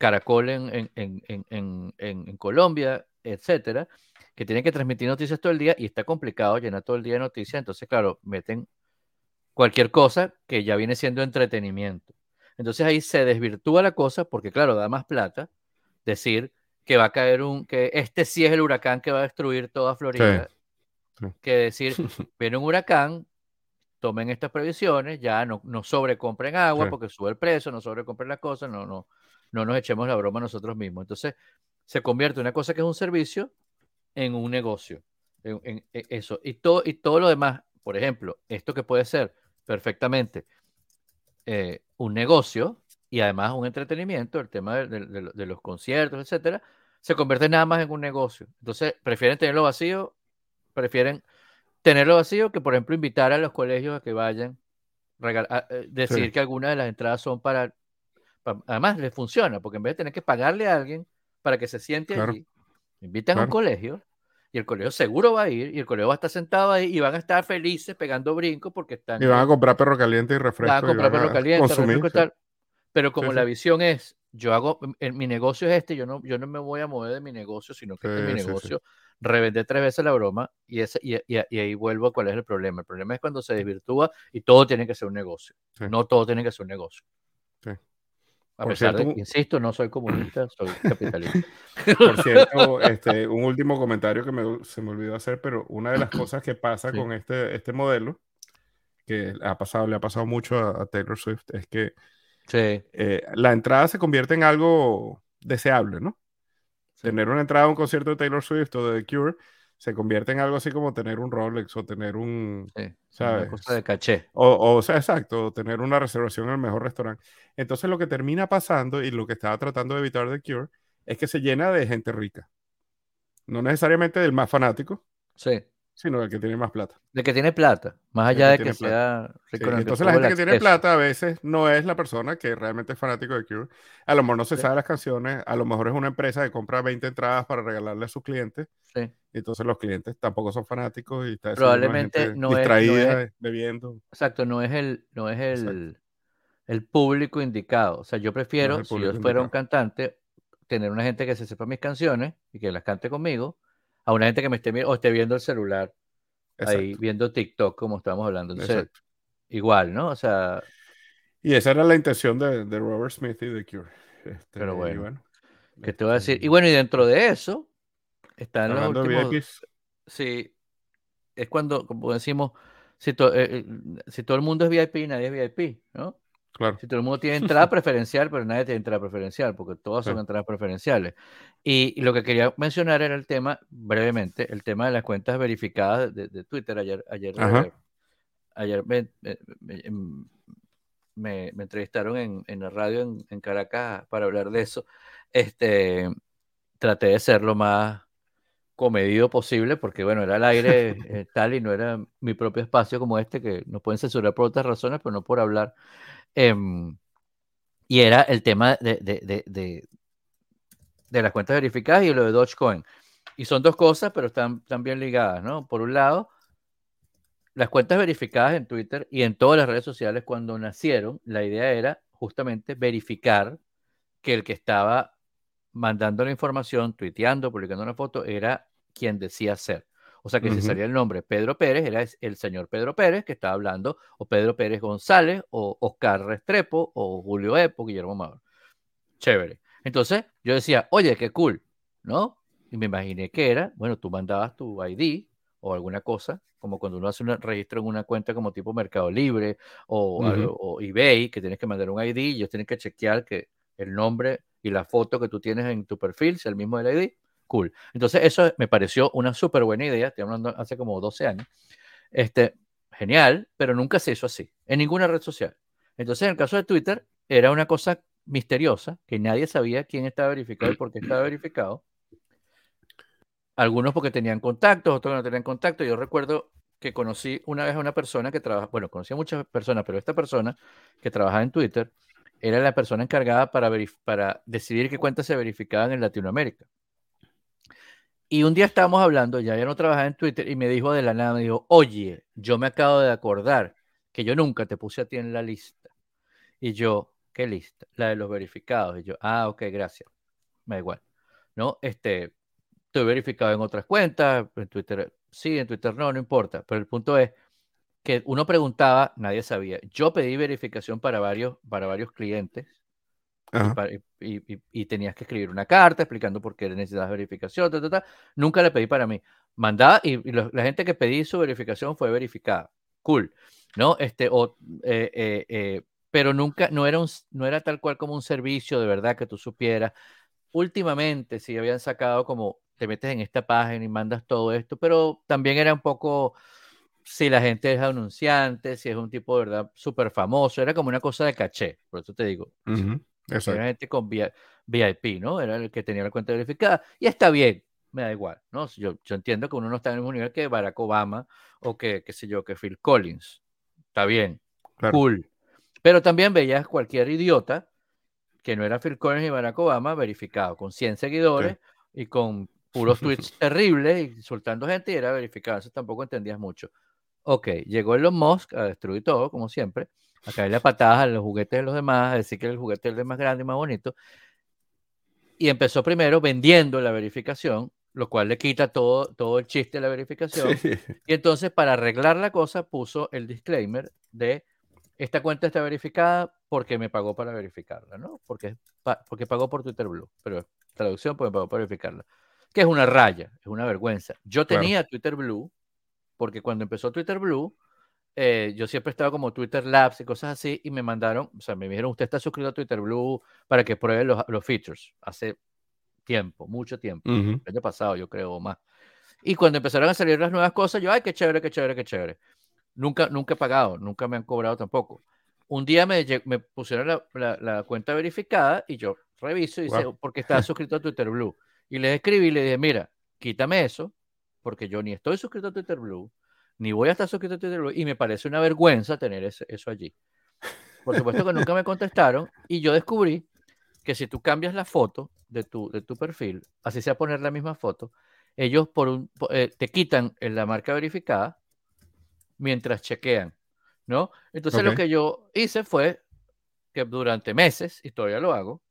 Caracol en, en, Colombia, etcétera, que tienen que transmitir noticias todo el día y está complicado llenar todo el día de noticias. Entonces, claro, meten cualquier cosa que ya viene siendo entretenimiento. Entonces ahí se desvirtúa la cosa porque, claro, da más plata decir que va a caer un, que este sí es el huracán que va a destruir toda Florida, que decir, *laughs* viene un huracán, tomen estas previsiones, ya no, no sobrecompren agua porque sube el precio, no sobrecompren las cosas, no, no, no nos echemos la broma nosotros mismos. Entonces, se convierte una cosa que es un servicio en un negocio. En, eso. Y todo, y todo lo demás, por ejemplo, esto que puede ser perfectamente eh, un negocio y además un entretenimiento, el tema de, los conciertos, etcétera, se convierte nada más en un negocio. Entonces, prefieren tenerlo vacío, prefieren tenerlo vacío que, por ejemplo, invitar a los colegios a que vayan, eh, decir que algunas de las entradas son para Además, le funciona, porque en vez de tener que pagarle a alguien para que se siente allí, invitan a un colegio y el colegio seguro va a ir y el colegio va a estar sentado ahí y van a estar felices pegando brincos porque están. Y van a comprar perro caliente y refresco. Van a comprar perro caliente, refresco y tal. Pero como la visión es, yo hago, mi negocio es este, yo no, yo no me voy a mover de mi negocio, sino que este es mi negocio. Revender tres veces la broma y, ese, y, y, ahí vuelvo a cuál es el problema. El problema es cuando se desvirtúa y todo tiene que ser un negocio. No todo tiene que ser un negocio. A pesar de que, insisto, no soy comunista, soy *clears throat* capitalista. Por cierto, este, un último comentario que se me olvidó hacer, pero una de las *clears throat* cosas que pasa con este, este modelo, que ha pasado, le ha pasado mucho a, Taylor Swift, es que eh, la entrada se convierte en algo deseable, ¿no? Tener una entrada a un concierto de Taylor Swift o de The Cure se convierte en algo así como tener un Rolex o tener un, ¿sabes? Una cosa de caché. O, o, sea, exacto, tener una reservación en el mejor restaurante. Entonces lo que termina pasando y lo que estaba tratando de evitar The Cure es que se llena de gente rica. No necesariamente del más fanático. Sí sino el que tiene más plata. De que tiene plata, más allá de que sea rico. entonces la gente que tiene plata a veces no es la persona que realmente es fanático de Cure. A lo mejor no se sabe las canciones, a lo mejor es una empresa que compra 20 entradas para regalarle a sus clientes. Sí. Entonces los clientes tampoco son fanáticos y está probablemente no distraída, es, bebiendo. Exacto, no es el no es el, el público indicado. O sea, yo prefiero si yo fuera un cantante tener una gente que se sepa mis canciones y que las cante conmigo a una gente que me esté o esté viendo el celular, ahí viendo TikTok, como estamos hablando. Entonces, igual, ¿no? O sea. Y esa era la intención de, de Robert Smith y de Cure. Este, pero bueno, ¿qué te voy a decir? Y bueno, y dentro de eso, están los últimos. Sí, es cuando, como decimos, si, eh, eh, si todo el mundo es VIP, nadie es VIP, ¿no? Si todo el mundo tiene *laughs* entrada preferencial, pero nadie tiene entrada preferencial, porque todas son entradas preferenciales. Y, lo que quería mencionar era el tema, brevemente, el tema de las cuentas verificadas de, Twitter. Ayer, ayer, ayer em, me, entrevistaron en, en, la radio en, en, Caracas para hablar de eso. Este, traté de ser lo más comedido posible, porque bueno, era el aire *laughs* eh, tal y no era mi propio espacio como este, que nos pueden censurar por otras razones, pero no por hablar. Em, y era el tema de, de, de, de, las cuentas verificadas y lo de Dogecoin. Y son dos cosas, pero están, están bien ligadas, ¿no? Por un lado, las cuentas verificadas en Twitter y en todas las redes sociales cuando nacieron, la idea era justamente verificar que el que estaba mandando la información, tuiteando, publicando una foto, era quien decía ser. O sea que si salía el nombre Pedro Pérez, era el señor Pedro Pérez que estaba hablando, o Pedro Pérez González, o Oscar Restrepo, o Julio Epo, Guillermo Mauro. Chévere. Entonces yo decía, oye, qué cool, ¿no? Y me imaginé que era, bueno, tú mandabas tu ID o alguna cosa, como cuando uno hace un registro en una cuenta como tipo Mercado Libre o, o eBay, que tienes que mandar un ID y ellos tienen que chequear que el nombre y la foto que tú tienes en tu perfil sea el mismo del ID cool. Entonces, eso me pareció una súper buena idea, estoy hablando hace como 12 años. Este, genial, pero nunca se hizo así, en ninguna red social. Entonces, en el caso de Twitter, era una cosa misteriosa, que nadie sabía quién estaba verificado y por qué estaba verificado. Algunos porque tenían contactos, otros no tenían contacto. Yo recuerdo que conocí una vez a una persona que trabaja, bueno, conocí a muchas personas, pero esta persona que trabajaba en Twitter era la persona encargada para, para decidir qué cuentas se verificaban en Latinoamérica Y un día estábamos hablando, ya ya no trabajaba en Twitter, y me dijo de la nada, me dijo, oye, yo me acabo de acordar que yo nunca te puse a ti en la lista. Y yo, ¿qué lista? La de los verificados. Y yo, ah, ok, gracias. Me da igual. ¿No? Este, estoy verificado en otras cuentas, en Twitter sí, en Twitter no, no importa. Pero el punto es que uno preguntaba, nadie sabía. Yo pedí verificación para varios, para varios clientes y, tenías que escribir una carta explicando por qué necesitas verificación, nunca le pedí para mí. Mandaba y, la gente que pedí su verificación fue verificada. Cool. ¿No? Este, o, eh, eh, eh, pero nunca, no era, un, no era tal cual como un servicio de verdad que tú supieras. Últimamente, si habían sacado como te metes en esta página y mandas todo esto, pero también era un poco si la gente es anunciante, si es un tipo de verdad súper famoso, era como una cosa de caché, por eso te digo. Era gente con VIP, ¿no? Era el que tenía la cuenta verificada. Y está bien, me da igual, ¿no? Yo, yo entiendo que uno no está en el mismo nivel que Barack Obama o que, qué sé yo, que Phil Collins. Está bien, cool. Pero también veías cualquier idiota que no era Phil Collins y Barack Obama verificado, con 100 seguidores y con puros *laughs* tweets terribles, insultando gente y era verificado. Eso tampoco entendías mucho. Ok, llegó Elon Musk a destruir todo, como siempre a caerle patadas a los juguetes de los demás, a decir que el juguete es el más grande y más bonito. Y empezó primero vendiendo la verificación, lo cual le quita todo, todo el chiste de la verificación. *laughs* Y entonces, para arreglar la cosa, puso el disclaimer de esta cuenta está verificada porque me pagó para verificarla, ¿no? Porque, porque pagó por Twitter Blue, pero traducción porque me pagó para verificarla. Que es una raya, es una vergüenza. Yo tenía Twitter Blue porque cuando empezó Twitter Blue, eh, yo siempre estaba como Twitter Labs y cosas así, y me mandaron, o sea, me dijeron, usted está suscrito a Twitter Blue para que pruebe los, los features. Hace tiempo, mucho tiempo, el año pasado, yo creo, o más. Y cuando empezaron a salir las nuevas cosas, yo, ay, qué chévere, qué chévere, qué chévere. Nunca, nunca he pagado, nunca me han cobrado tampoco. Un día me, me pusieron la, la, cuenta verificada y yo reviso y dice, porque estaba suscrito a Twitter Blue. Y le escribí y le dije, mira, quítame eso, porque yo ni estoy suscrito a Twitter Blue, ni voy a estar suscrito a Twitter y me parece una vergüenza tener eso allí. Por supuesto que nunca me contestaron y yo descubrí que si tú cambias la foto de tu, de tu perfil, así sea poner la misma foto, ellos por un, eh, te quitan la marca verificada mientras chequean, ¿no? Entonces lo que yo hice fue que durante meses, y todavía lo hago,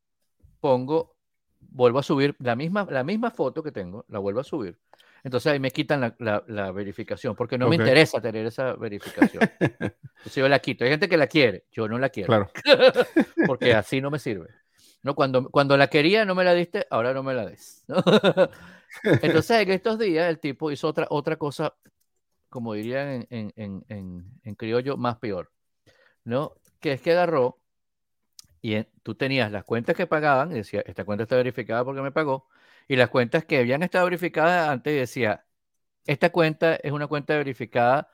pongo, vuelvo a subir la misma, la misma foto que tengo, la vuelvo a subir, entonces ahí me quitan la, verificación, porque no me interesa tener esa verificación. *laughs* Entonces yo la quito. Hay gente que la quiere, yo no la quiero. Claro. *laughs* porque así no me sirve. ¿No? Cuando, cuando la quería no me la diste, ahora no me la des. *laughs* Entonces en estos días el tipo hizo otra, otra cosa, como dirían en, en, en, en criollo, más peor. ¿no? Que es que agarró y tú tenías las cuentas que pagaban, y decía, esta cuenta está verificada porque me pagó, y las cuentas que habían estado verificadas antes decía, esta cuenta es una cuenta verificada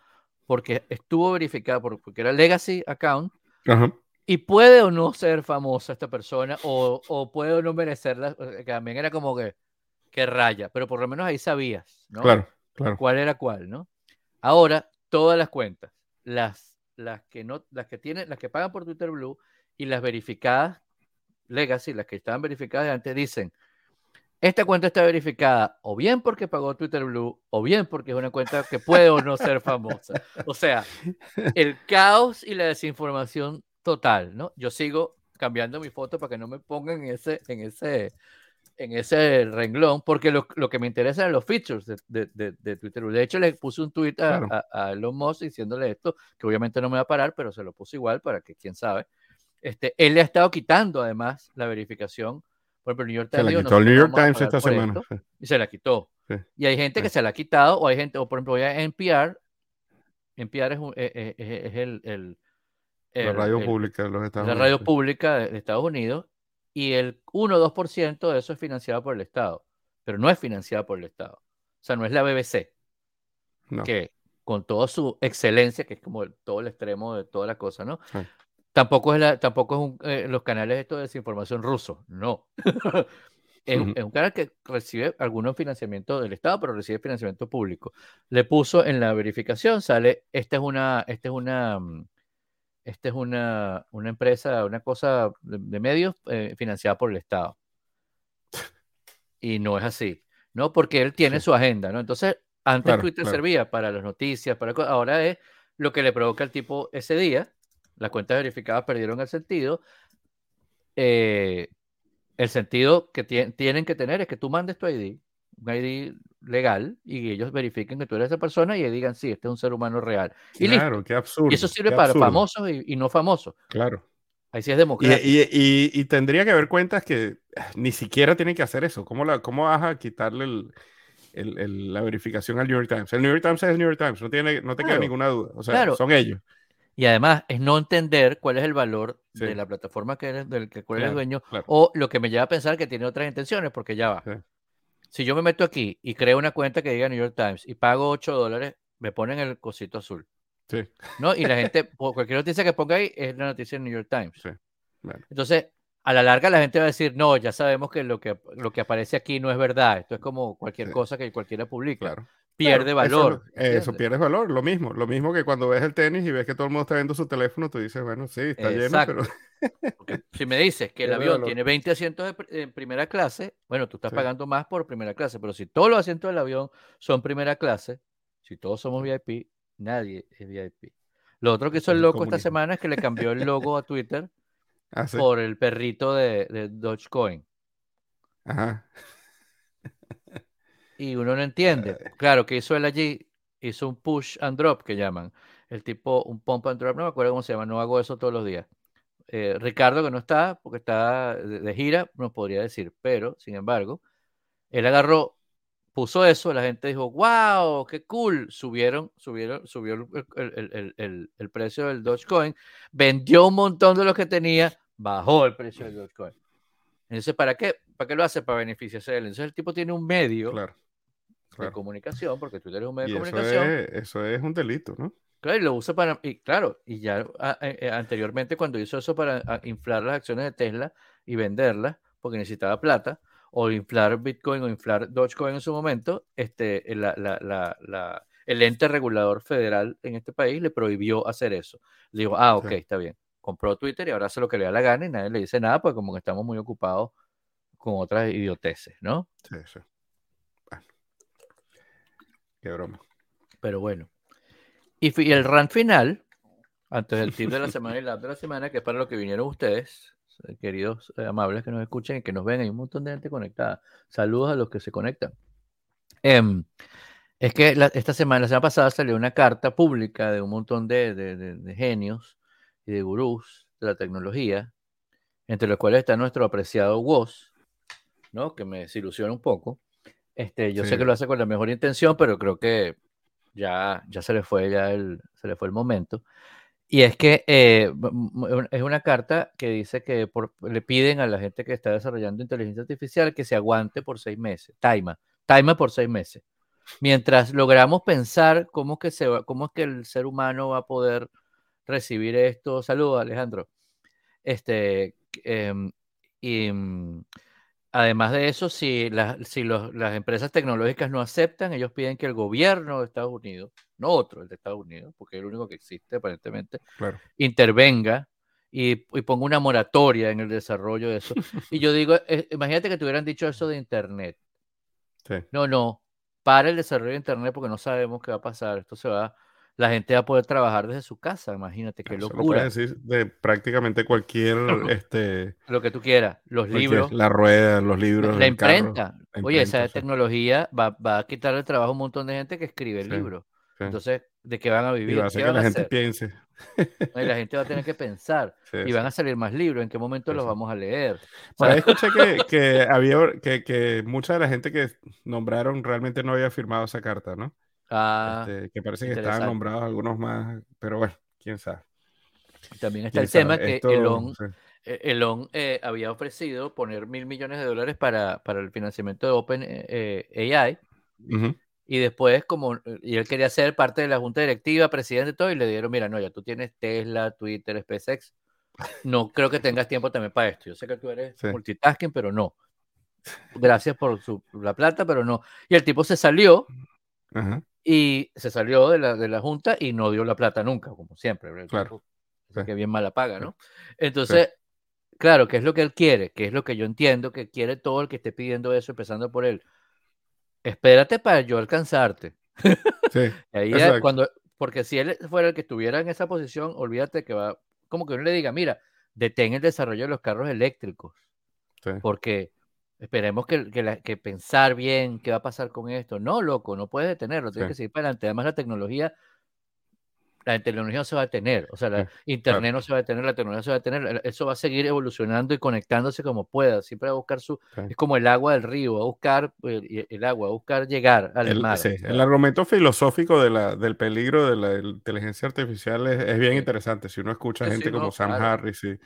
porque estuvo verificada porque era legacy account y puede o no ser famosa esta persona o, o, puede o no merecerla, que también era como que, que raya, pero por lo menos ahí sabías, ¿no? Claro, claro. ¿Cuál era cuál, no? Ahora, todas las cuentas, las, las que no, las que tienen, las que pagan por Twitter Blue y las verificadas legacy, las que estaban verificadas antes, dicen, esta cuenta está verificada o bien porque pagó Twitter Blue o bien porque es una cuenta que puede o no ser famosa. O sea, el caos y la desinformación total, ¿no? Yo sigo cambiando mi foto para que no me pongan en ese, en ese, en ese renglón, porque lo, lo que me interesa son los features de, de, de, Twitter Blue. De hecho, le puse un tweet a, a, Elon Musk diciéndole esto, que obviamente no me va a parar, pero se lo puse igual para que, quién sabe. Este, él le ha estado quitando además la verificación por ejemplo, el New York Times. Se la quitó el New York Times esta semana. Y se la quitó. Y hay gente que se la ha quitado, o hay gente, o por ejemplo, ya NPR. NPR es, es, es, es el, el, La radio pública de los Estados Unidos. La radio pública de, Estados Unidos. Y el 1 o 2% de eso es financiado por el Estado. Pero no es financiado por el Estado. O sea, no es la BBC. Que con toda su excelencia, que es como todo el extremo de toda la cosa, ¿no? Tampoco es, la, tampoco es un, eh, los canales esto de desinformación ruso, no. *laughs* es, un canal que recibe algunos financiamiento del Estado, pero recibe financiamiento público. Le puso en la verificación, sale, esta es una, esta es una, mm, esta es una, una empresa, una cosa de, medios eh, financiada por el Estado. Y no es así. ¿no? Porque él tiene Sí. su agenda, ¿no? Entonces, antes Claro, Twitter claro. servía para las noticias, para ahora es lo que le provoca al tipo ese día. Las cuentas verificadas perdieron el sentido. Eh, el sentido que tie- tienen que tener es que tú mandes tu ID, un ID legal, y ellos verifiquen que tú eres esa persona y digan, sí, este es un ser humano real. Y Claro, listo. qué absurdo. Y eso sirve para absurdo. famosos y, y no famosos. Claro. Ahí sí es Y, democrático. y- y- y tendría que haber cuentas que ah, ni siquiera tienen que hacer eso. ¿Cómo, la, cómo vas a quitarle el- el- el- la verificación al New York Times? El New York Times es el New York Times, no, tiene, no te queda ninguna duda. O sea, Claro. son ellos. Y además es no entender cuál es el valor Sí. de la plataforma que eres, del que cuál eres Claro, dueño, claro. o lo que me lleva a pensar que tiene otras intenciones, porque ya va. Sí. Si yo me meto aquí y creo una cuenta que diga New York Times y pago 8 dólares, me ponen el cosito azul, Sí, ¿no? Y la *laughs* gente, cualquier noticia que ponga ahí es la noticia del New York Times. sí. Entonces, a la larga la gente va a decir, no, ya sabemos que lo que, lo que aparece aquí no es verdad. Esto es como cualquier Sí. cosa que cualquiera publica. claro. Pierde Claro, eso valor. lo- Eso, ¿entiendes? pierde valor, lo mismo. Lo mismo que cuando ves el tenis y ves que todo el mundo está viendo su teléfono, tú dices, bueno, sí, está lleno, pero Porque si me dices que el avión valor. tiene 20 asientos en primera clase, bueno, tú estás Sí. pagando más por primera clase, pero si todos los asientos del avión son primera clase, si todos somos VIP, nadie es VIP. Lo otro que hizo el Eso es loco esta semana es que le cambió el logo a Twitter *laughs* Ah, sí. por el perrito de, de Dogecoin. Ajá. Y uno no entiende. Claro, que hizo él allí, hizo un push and drop que llaman. El tipo, un pump and drop, no me acuerdo cómo se llama, no hago eso todos los días. Eh, Ricardo, que no está, porque está de, de gira, nos podría decir, pero, sin embargo, él agarró, puso eso, la gente dijo, wow, qué cool, subieron, subieron, subió el, el- el- el- el- el precio del Dogecoin, vendió un montón de los que tenía, bajó el precio del Dogecoin. Entonces, ¿para qué? ¿Para qué lo hace? Para beneficiarse de él. Entonces, el tipo tiene un medio Claro. De comunicación, porque Twitter es un medio Y de eso comunicación. es, eso es un delito, ¿no? Claro, y lo usa para, y claro, y ya a- eh, eh, anteriormente cuando hizo eso para a- inflar las acciones de Tesla y venderlas, porque necesitaba plata, o inflar Bitcoin o inflar Dogecoin en su momento, este, eh, la- la- la- la- el ente regulador federal en este país le prohibió hacer eso. Le dijo, ah, ok, Sí. está bien. Compró Twitter y ahora hace lo que le da la gana y nadie le dice nada, porque como que estamos muy ocupados con otras idioteces, ¿no? Sí, sí. Qué broma. Pero bueno. Y, y el run final, antes del tip de la *laughs* semana y el app de la semana, que es para lo que vinieron ustedes, eh, queridos eh, amables que nos escuchen y que nos ven, hay un montón de gente conectada. Saludos a los que se conectan. Em, es que la- esta semana, la semana pasada salió una carta pública de un montón de, de- de- de genios y de gurús de la tecnología, entre los cuales está nuestro apreciado Woz, ¿no? que me desilusiona un poco. Este, yo sé Sí. que lo hace con la mejor intención, pero creo que ya, ya se le fue ya el, se le fue el momento. Y es que eh, es una carta que dice que por- le piden a la gente que está desarrollando inteligencia artificial que se aguante por seis meses, time, time por seis meses. Mientras logramos pensar cómo es que se va, cómo es que el ser humano va a poder recibir esto. Saludos, Alejandro. Este, em, y mm, además de eso, si, las- si los- las empresas tecnológicas no aceptan, ellos piden que el gobierno de Estados Unidos, no otro, el de Estados Unidos, porque es el único que existe aparentemente, Claro. intervenga y, y ponga una moratoria en el desarrollo de eso. *laughs* Y yo digo, eh, imagínate que te hubieran dicho eso de Internet. Sí. No, no, para el desarrollo de Internet porque no sabemos qué va a pasar. Esto se va, la gente va a poder trabajar desde su casa, imagínate, qué Eso lo locura. puedes decir de prácticamente cualquier, *laughs* este, Lo que tú quieras, los libros, la rueda, los libros, la carro, imprenta. la Oye, esa sí. tecnología va, va a quitar el trabajo a un montón de gente que escribe Sí, libros. sí. Entonces, ¿de qué van a Y vivir? va a ¿Qué hacer que la gente hacer? piense. No, y la gente va a tener que pensar. *laughs* Y van a salir más libros. ¿En qué momento los vamos a leer? Por ahí escuché que, que había que, que mucha de la gente que nombraron realmente no había firmado esa carta, ¿no? Ah, Este, que parece que estaban nombrados algunos más, pero bueno, quién sabe. También está el tema sabe. que Esto, Elon, sí. eh, Elon eh, había ofrecido poner mil millones de dólares para, para el financiamiento de Open eh, eh, AI. Ujú. Y después, como, y él quería ser parte de la junta directiva, presidente, todo, y le dieron, mira, no, ya tú tienes Tesla, Twitter, SpaceX. No creo que tengas tiempo también para esto. Yo sé que tú eres Sí. multitasking, pero no. Gracias por su, la plata, pero no. Y el tipo se salió Ajá. Y se salió de la, de la junta y no dio la plata nunca, como siempre. Claro. Sí. que bien mala paga, ¿no? Entonces, claro, ¿qué es lo que él quiere? ¿Qué es lo que yo entiendo que quiere todo el que esté pidiendo eso, empezando por él? espérate para yo alcanzarte. *laughs* Sí, Ahí es cuando, porque si él fuera el que estuviera en esa posición, olvídate que va, como que uno le diga, mira, detén el desarrollo de los carros eléctricos, sí, porque esperemos que, que la- que pensar bien qué va a pasar con esto. No, loco, no puedes detenerlo, tienes Sí. que seguir para adelante. Además, la tecnología, la tecnología no se va a detener, o sea, la Sí, internet no se va a detener, la tecnología no se va a detener, eso va a seguir evolucionando y conectándose como pueda, siempre va a buscar su, sí. es como el agua del río, va a buscar el, el agua, va a buscar llegar al El, mar. el argumento filosófico de la, del peligro de la inteligencia artificial es, es bien interesante. Si uno escucha gente sí, como no, Sam claro. Harris, sí.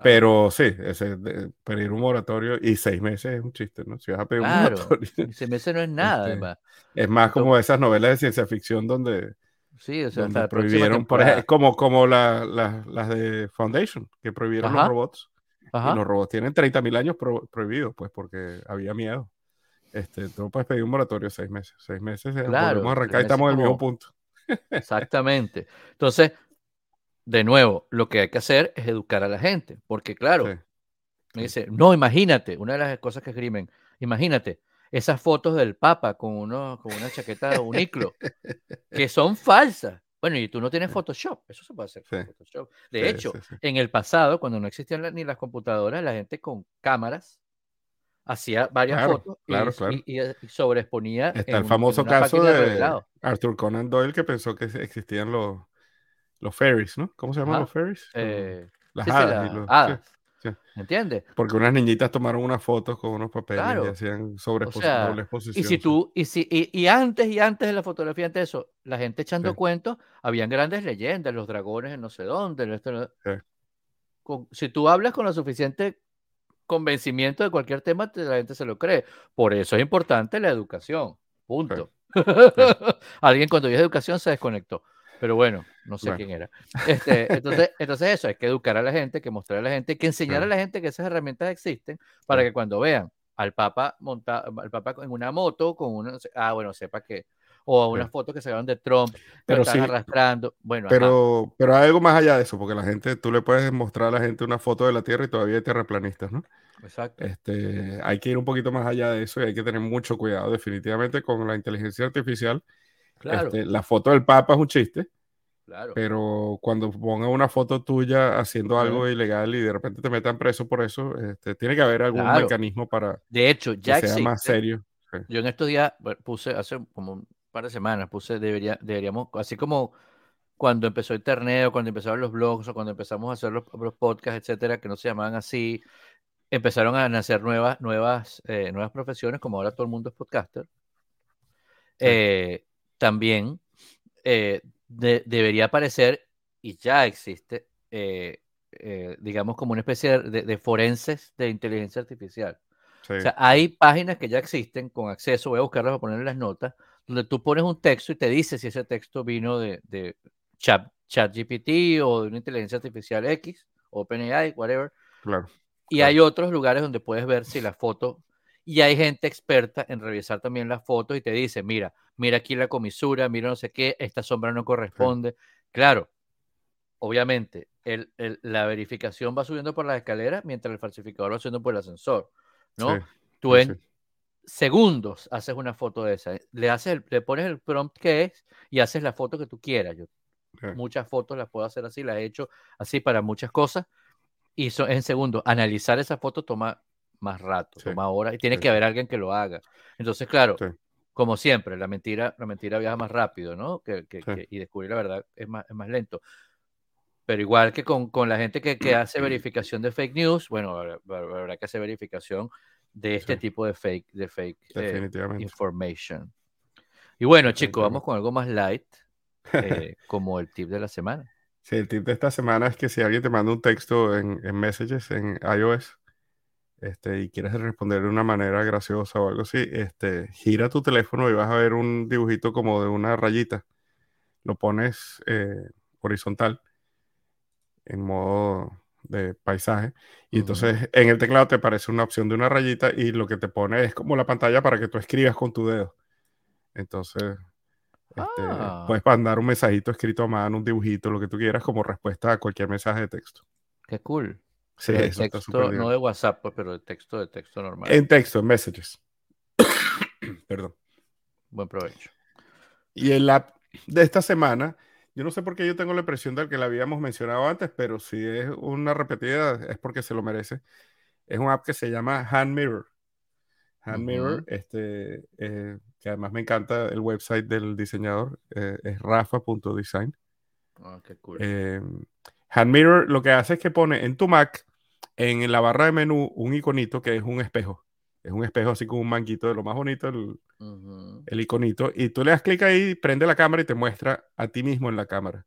Claro. Pero sí, ese, de- pedir un moratorio y seis meses es un chiste, ¿no? Si vas a pedir un *laughs* Claro, moratorio, y se me hace no es nada, este, además. es más como esas novelas de ciencia ficción donde, sí, o sea, donde prohibieron, por ejemplo, como, como la- la- las de Foundation, que prohibieron los Ajá, robots. Y ajá, los robots tienen 30.000 años pro- prohibidos, pues porque había miedo. Este, tú puedes pedir un moratorio seis meses. Seis meses, eh, volvemos a claro, arrancar y seis meses estamos en el mismo punto. *laughs* exactamente. Entonces, de nuevo, lo que hay que hacer es educar a la gente, porque claro, Sí, me dice, no, imagínate, una de las cosas que escriben, imagínate, esas fotos del Papa con, uno, con una chaqueta de uniclo, *laughs* que son falsas. Bueno, y tú no tienes Photoshop, eso se puede hacer con sí, Photoshop. De sí, hecho, en el pasado, cuando no existían ni las computadoras, la gente con cámaras hacía varias Claro, fotos y, claro, y- claro. y- y sobreexponía Está en, el famoso caso de de. Arthur Conan Doyle que pensó que existían los, los fairies, ¿no? ¿Cómo se llaman Ajá. los fairies? Los- Eh, las sí, hadas. los, sí, hadas. sí. ¿Entiendes? Porque unas niñitas tomaron unas fotos con unos papeles y hacían O sobreexpo- sea, doble y exposición. si tú, y si, y, y antes y antes de la fotografía, antes de eso, la gente echando cuentos, habían grandes leyendas, los dragones en no sé dónde, esto, con- si tú hablas con lo suficiente convencimiento de cualquier tema, te- la gente se lo cree. Por eso es importante la educación. Punto. *laughs* Alguien cuando dijo educación se desconectó. Pero bueno, no sé Bueno, quién era. Este, entonces, *laughs* entonces eso, hay que educar a la gente, que mostrar a la gente, que enseñar a sí, la gente que esas herramientas existen para sí, que cuando vean al Papa monta, al Papa en una moto con una, ah, bueno, sepa que, o a sí. unas fotos que sacaron de Trump, Pero están sí, arrastrando. Bueno, ajá, pero, pero hay algo más allá de eso, porque la gente, tú le puedes mostrar a la gente una foto de la Tierra y todavía hay terraplanistas, ¿no? exacto. Este, hay que ir un poquito más allá de eso y hay que tener mucho cuidado definitivamente con la inteligencia artificial. Claro, Este, la foto del Papa es un chiste, claro. pero cuando pongan una foto tuya haciendo algo ilegal y de repente te metan preso por eso, este, tiene que haber algún claro. mecanismo para De hecho, que ya sea más existe. serio. Sí, Yo en estos días puse, hace como un par de semanas, puse, debería, deberíamos, así como cuando empezó Internet o cuando empezaron los blogs o cuando empezamos a hacer los, los podcasts, etcétera, que no se llamaban así, empezaron a nacer nuevas, nuevas, eh, nuevas profesiones, como ahora todo el mundo es podcaster. sí, Eh, también eh, de- debería aparecer, y ya existe, eh, eh, digamos, como una especie de, de forenses de inteligencia artificial. sí, O sea, hay páginas que ya existen con acceso, voy a buscarlas para ponerle las notas, donde tú pones un texto y te dice si ese texto vino de, de Chat, ChatGPT o de una inteligencia artificial X, OpenAI, whatever. claro, Y claro. hay otros lugares donde puedes ver si la foto, y hay gente experta en revisar también las fotos y te dice, mira, mira aquí la comisura, mira no sé qué, esta sombra no Sí, corresponde. Claro, obviamente, el- el- la verificación va subiendo por las escaleras mientras el falsificador va subiendo por el ascensor, sí, ¿no? Tú en sí, segundos haces una foto de esa, le, haces el- le pones el prompt que es y haces la foto que tú quieras. Yo muchas fotos las puedo hacer así, las he hecho así para muchas cosas y so- en segundos. Analizar esa foto toma más rato, sí, toma horas y tiene sí, que haber alguien que lo haga. Entonces, claro, sí, como siempre, la mentira, la mentira viaja más rápido, ¿no? Que, que- que- y descubrir la verdad es más, es más lento. Pero igual que con, con la gente que, que hace *clears throat* verificación de fake news, bueno, habrá, que hacer verificación de este tipo de fake, de fake eh, information. Y bueno, chicos, vamos con algo más light, eh, *laughs* como el tip de la semana. Sí, el tip de esta semana es que si alguien te manda un texto en, en Messages, en iOS, este, y quieres responder de una manera graciosa o algo así, este, gira tu teléfono y vas a ver un dibujito como de una rayita. Lo pones eh, horizontal en modo de paisaje y entonces en el teclado te aparece una opción de una rayita y lo que te pone es como la pantalla para que tú escribas con tu dedo. Entonces, este, Ah, puedes mandar un mensajito escrito a mano, un dibujito, lo que tú quieras, como respuesta a cualquier mensaje de texto. qué cool. Sí, Pero de eso está súper texto, no divertido. de WhatsApp, pues, pero de texto, de texto normal. En texto, en messages. *coughs* Perdón. Buen provecho. Y el app de esta semana, yo no sé por qué yo tengo la impresión del que la habíamos mencionado antes, pero si es una repetida es porque se lo merece. Es un app que se llama Hand Mirror. Hand Mirror, este, eh, que además me encanta el website del diseñador, eh, es rafa.design. Ah, qué cool. Eh, Hand Mirror lo que hace es que pone en tu Mac, en la barra de menú, un iconito que es un espejo. Es un espejo así como un manguito de lo más bonito, el, el iconito. Y tú le das clic ahí, prende la cámara y te muestra a ti mismo en la cámara.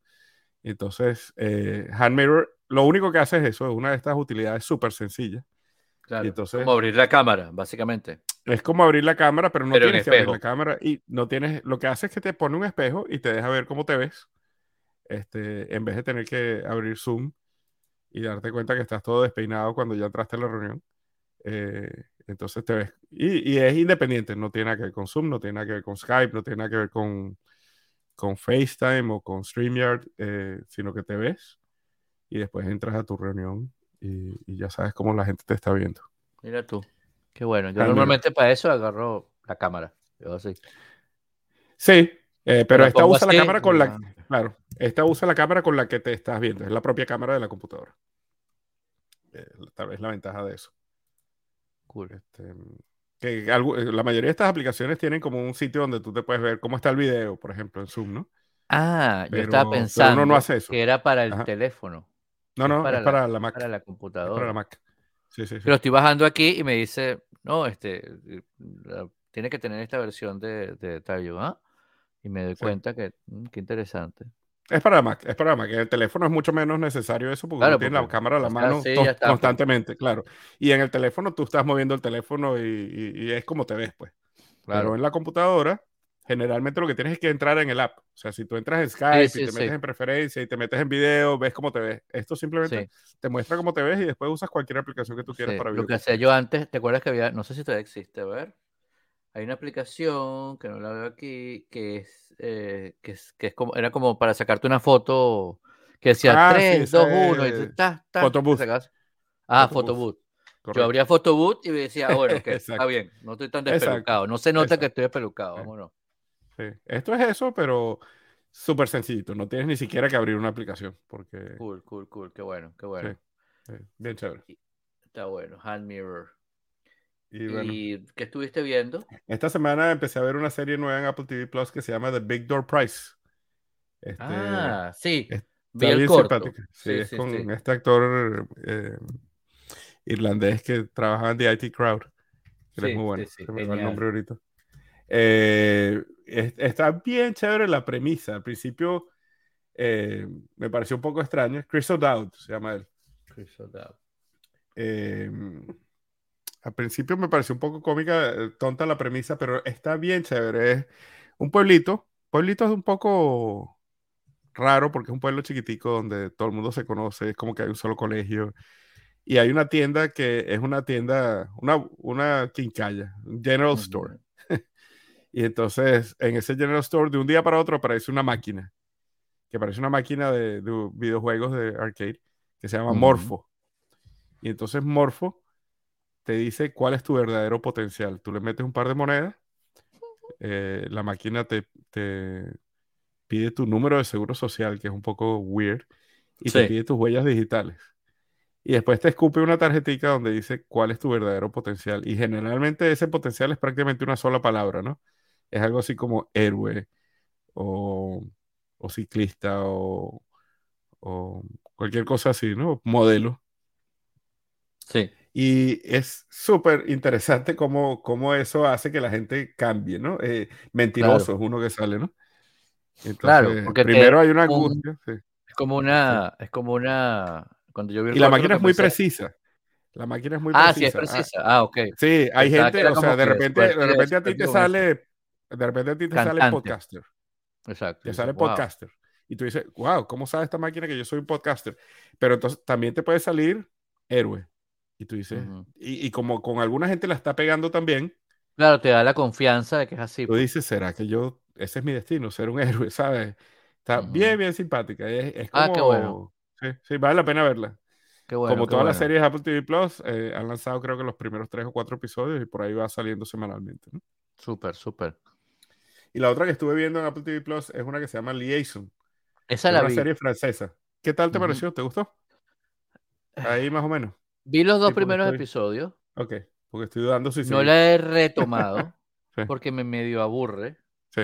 Entonces, eh, Hand Mirror, lo único que hace es eso, es una de estas utilidades súper sencillas. Claro, entonces, como abrir la cámara, básicamente. Es como abrir la cámara, pero no tienes que abrir la cámara y no tienes, lo que hace es que te pone un espejo y te deja ver cómo te ves, este, en vez de tener que abrir Zoom y darte cuenta que estás todo despeinado cuando ya entraste a la reunión. Eh, entonces te ves. Y, es independiente, no tiene nada que ver con Zoom, no tiene nada que ver con Skype, no tiene nada que ver con, con FaceTime o con StreamYard, eh, sino que te ves y después entras a tu reunión y, ya sabes cómo la gente te está viendo. Mira tú, qué bueno. Yo normalmente para eso agarro la cámara. Yo así. Sí, eh, pero esta usa la cámara con la. Claro, esta usa la cámara con la que te estás viendo. Es la propia cámara de la computadora. Eh, tal vez la ventaja de eso. Este, que eh, la mayoría de estas aplicaciones tienen como un sitio donde tú te puedes ver cómo está el video, por ejemplo, en Zoom, ¿no? Ah, yo estaba pensando que era para el teléfono. No, no, es para, la, Mac. Para la computadora. para la Mac. Sí, sí, sí. Pero estoy bajando aquí y me dice, no, este, tiene que tener esta versión de, de ¿ah? Y me doy cuenta que, mm, qué interesante. Es para Mac, es para Mac. El teléfono es mucho menos necesario eso porque uno tiene la cámara a la mano pues. constantemente, claro. Y en el teléfono tú estás moviendo el teléfono y, es como te ves, pues. Claro. Pero en la computadora, generalmente lo que tienes es que entrar en el app. O sea, si tú entras en Skype y te metes en preferencia y te metes en video, ves cómo te ves. Esto simplemente te muestra cómo te ves y después usas cualquier aplicación que tú quieras para ver. Lo que hacía yo antes, ¿te acuerdas que había, no sé si todavía existe, a ver? Hay una aplicación que no la veo aquí, que es, eh, que es, que es como, era como para sacarte una foto que decía 3, 2, 1 y ta, ta, Photobooth. Ah, Photobooth. Yo abría Photobooth y me decía, ah, bueno, *laughs* que está bien, no estoy tan despelucado. No se nota que estoy despelucado, vámonos. Sí. Esto es eso, pero súper sencillito. No tienes ni siquiera que abrir una aplicación. Porque... Cool, cool, cool. Qué bueno, qué bueno. Sí. Bien chévere. Está bueno. Hand Mirror. Y, qué estuviste viendo? Esta semana empecé a ver una serie nueva en Apple TV Plus que se llama The Big Door Price. Este, ah, sí. Vi el corto. Sí, es con este actor eh, irlandés que trabaja en The IT Crowd. Que es muy bueno. Me va el nombre ahorita. Eh, está bien chévere la premisa. Al principio eh, me pareció un poco extraño. Chris O'Dowd se llama él. Chris O'Dowd. Al principio me pareció un poco cómica, eh, tonta la premisa, pero está bien chévere. Es un pueblito. Pueblito es un poco raro porque es un pueblo chiquitico donde todo el mundo se conoce, es como que hay un solo colegio. Y hay una tienda que es una tienda, una, una quincalla, un general store. *laughs* y entonces en ese general store de un día para otro aparece una máquina, que parece una máquina de, videojuegos de arcade, que se llama Morpho. Y entonces Morpho te dice cuál es tu verdadero potencial. Tú le metes un par de monedas, eh, la máquina te, pide tu número de seguro social, que es un poco weird, y te pide tus huellas digitales. Y después te escupe una tarjetita donde dice cuál es tu verdadero potencial. Y generalmente ese potencial es prácticamente una sola palabra, ¿no? Es algo así como héroe o, ciclista o, o cualquier cosa así, ¿no? Modelo. Sí. Y es súper interesante cómo, cómo, eso hace que la gente cambie, ¿no? Eh, mentiroso es uno que sale, ¿no? Entonces, claro, porque primero hay una angustia. Es como una, es como una, cuando yo vi Y la máquina es muy precisa. La máquina es muy precisa. Ah, sí, es precisa. Ah, ok. Sí, hay gente, o sea, de repente, de repente a ti te sale, de repente a ti te sale podcaster. Exacto. Te sale podcaster. Y tú dices, wow, ¿cómo sabe esta máquina que yo soy un podcaster? Pero entonces también te puede salir héroe. Y tú dices, y, como con alguna gente la está pegando también. Claro, te da la confianza de que es así. Tú pues. dices, ¿será que yo, ese es mi destino, ser un *laughs* héroe, ¿sabes? Está bien, bien simpática. Es, como, ah, qué bueno. Sí, sí, vale la pena verla. Qué bueno, como todas las series Apple TV Plus, eh, han lanzado creo que los primeros tres o cuatro episodios y por ahí va saliendo semanalmente. ¿no? Súper, súper. Y la otra que estuve viendo en Apple TV Plus es una que se llama Liaison. Esa Es la una vi. serie francesa. ¿Qué tal te pareció? ¿Te gustó? Ahí *sighs* más o menos. Vi los dos Sí, primeros estoy- episodios. Ok, porque estoy dudando si No la he retomado *laughs* Sí. porque me medio aburre, Sí,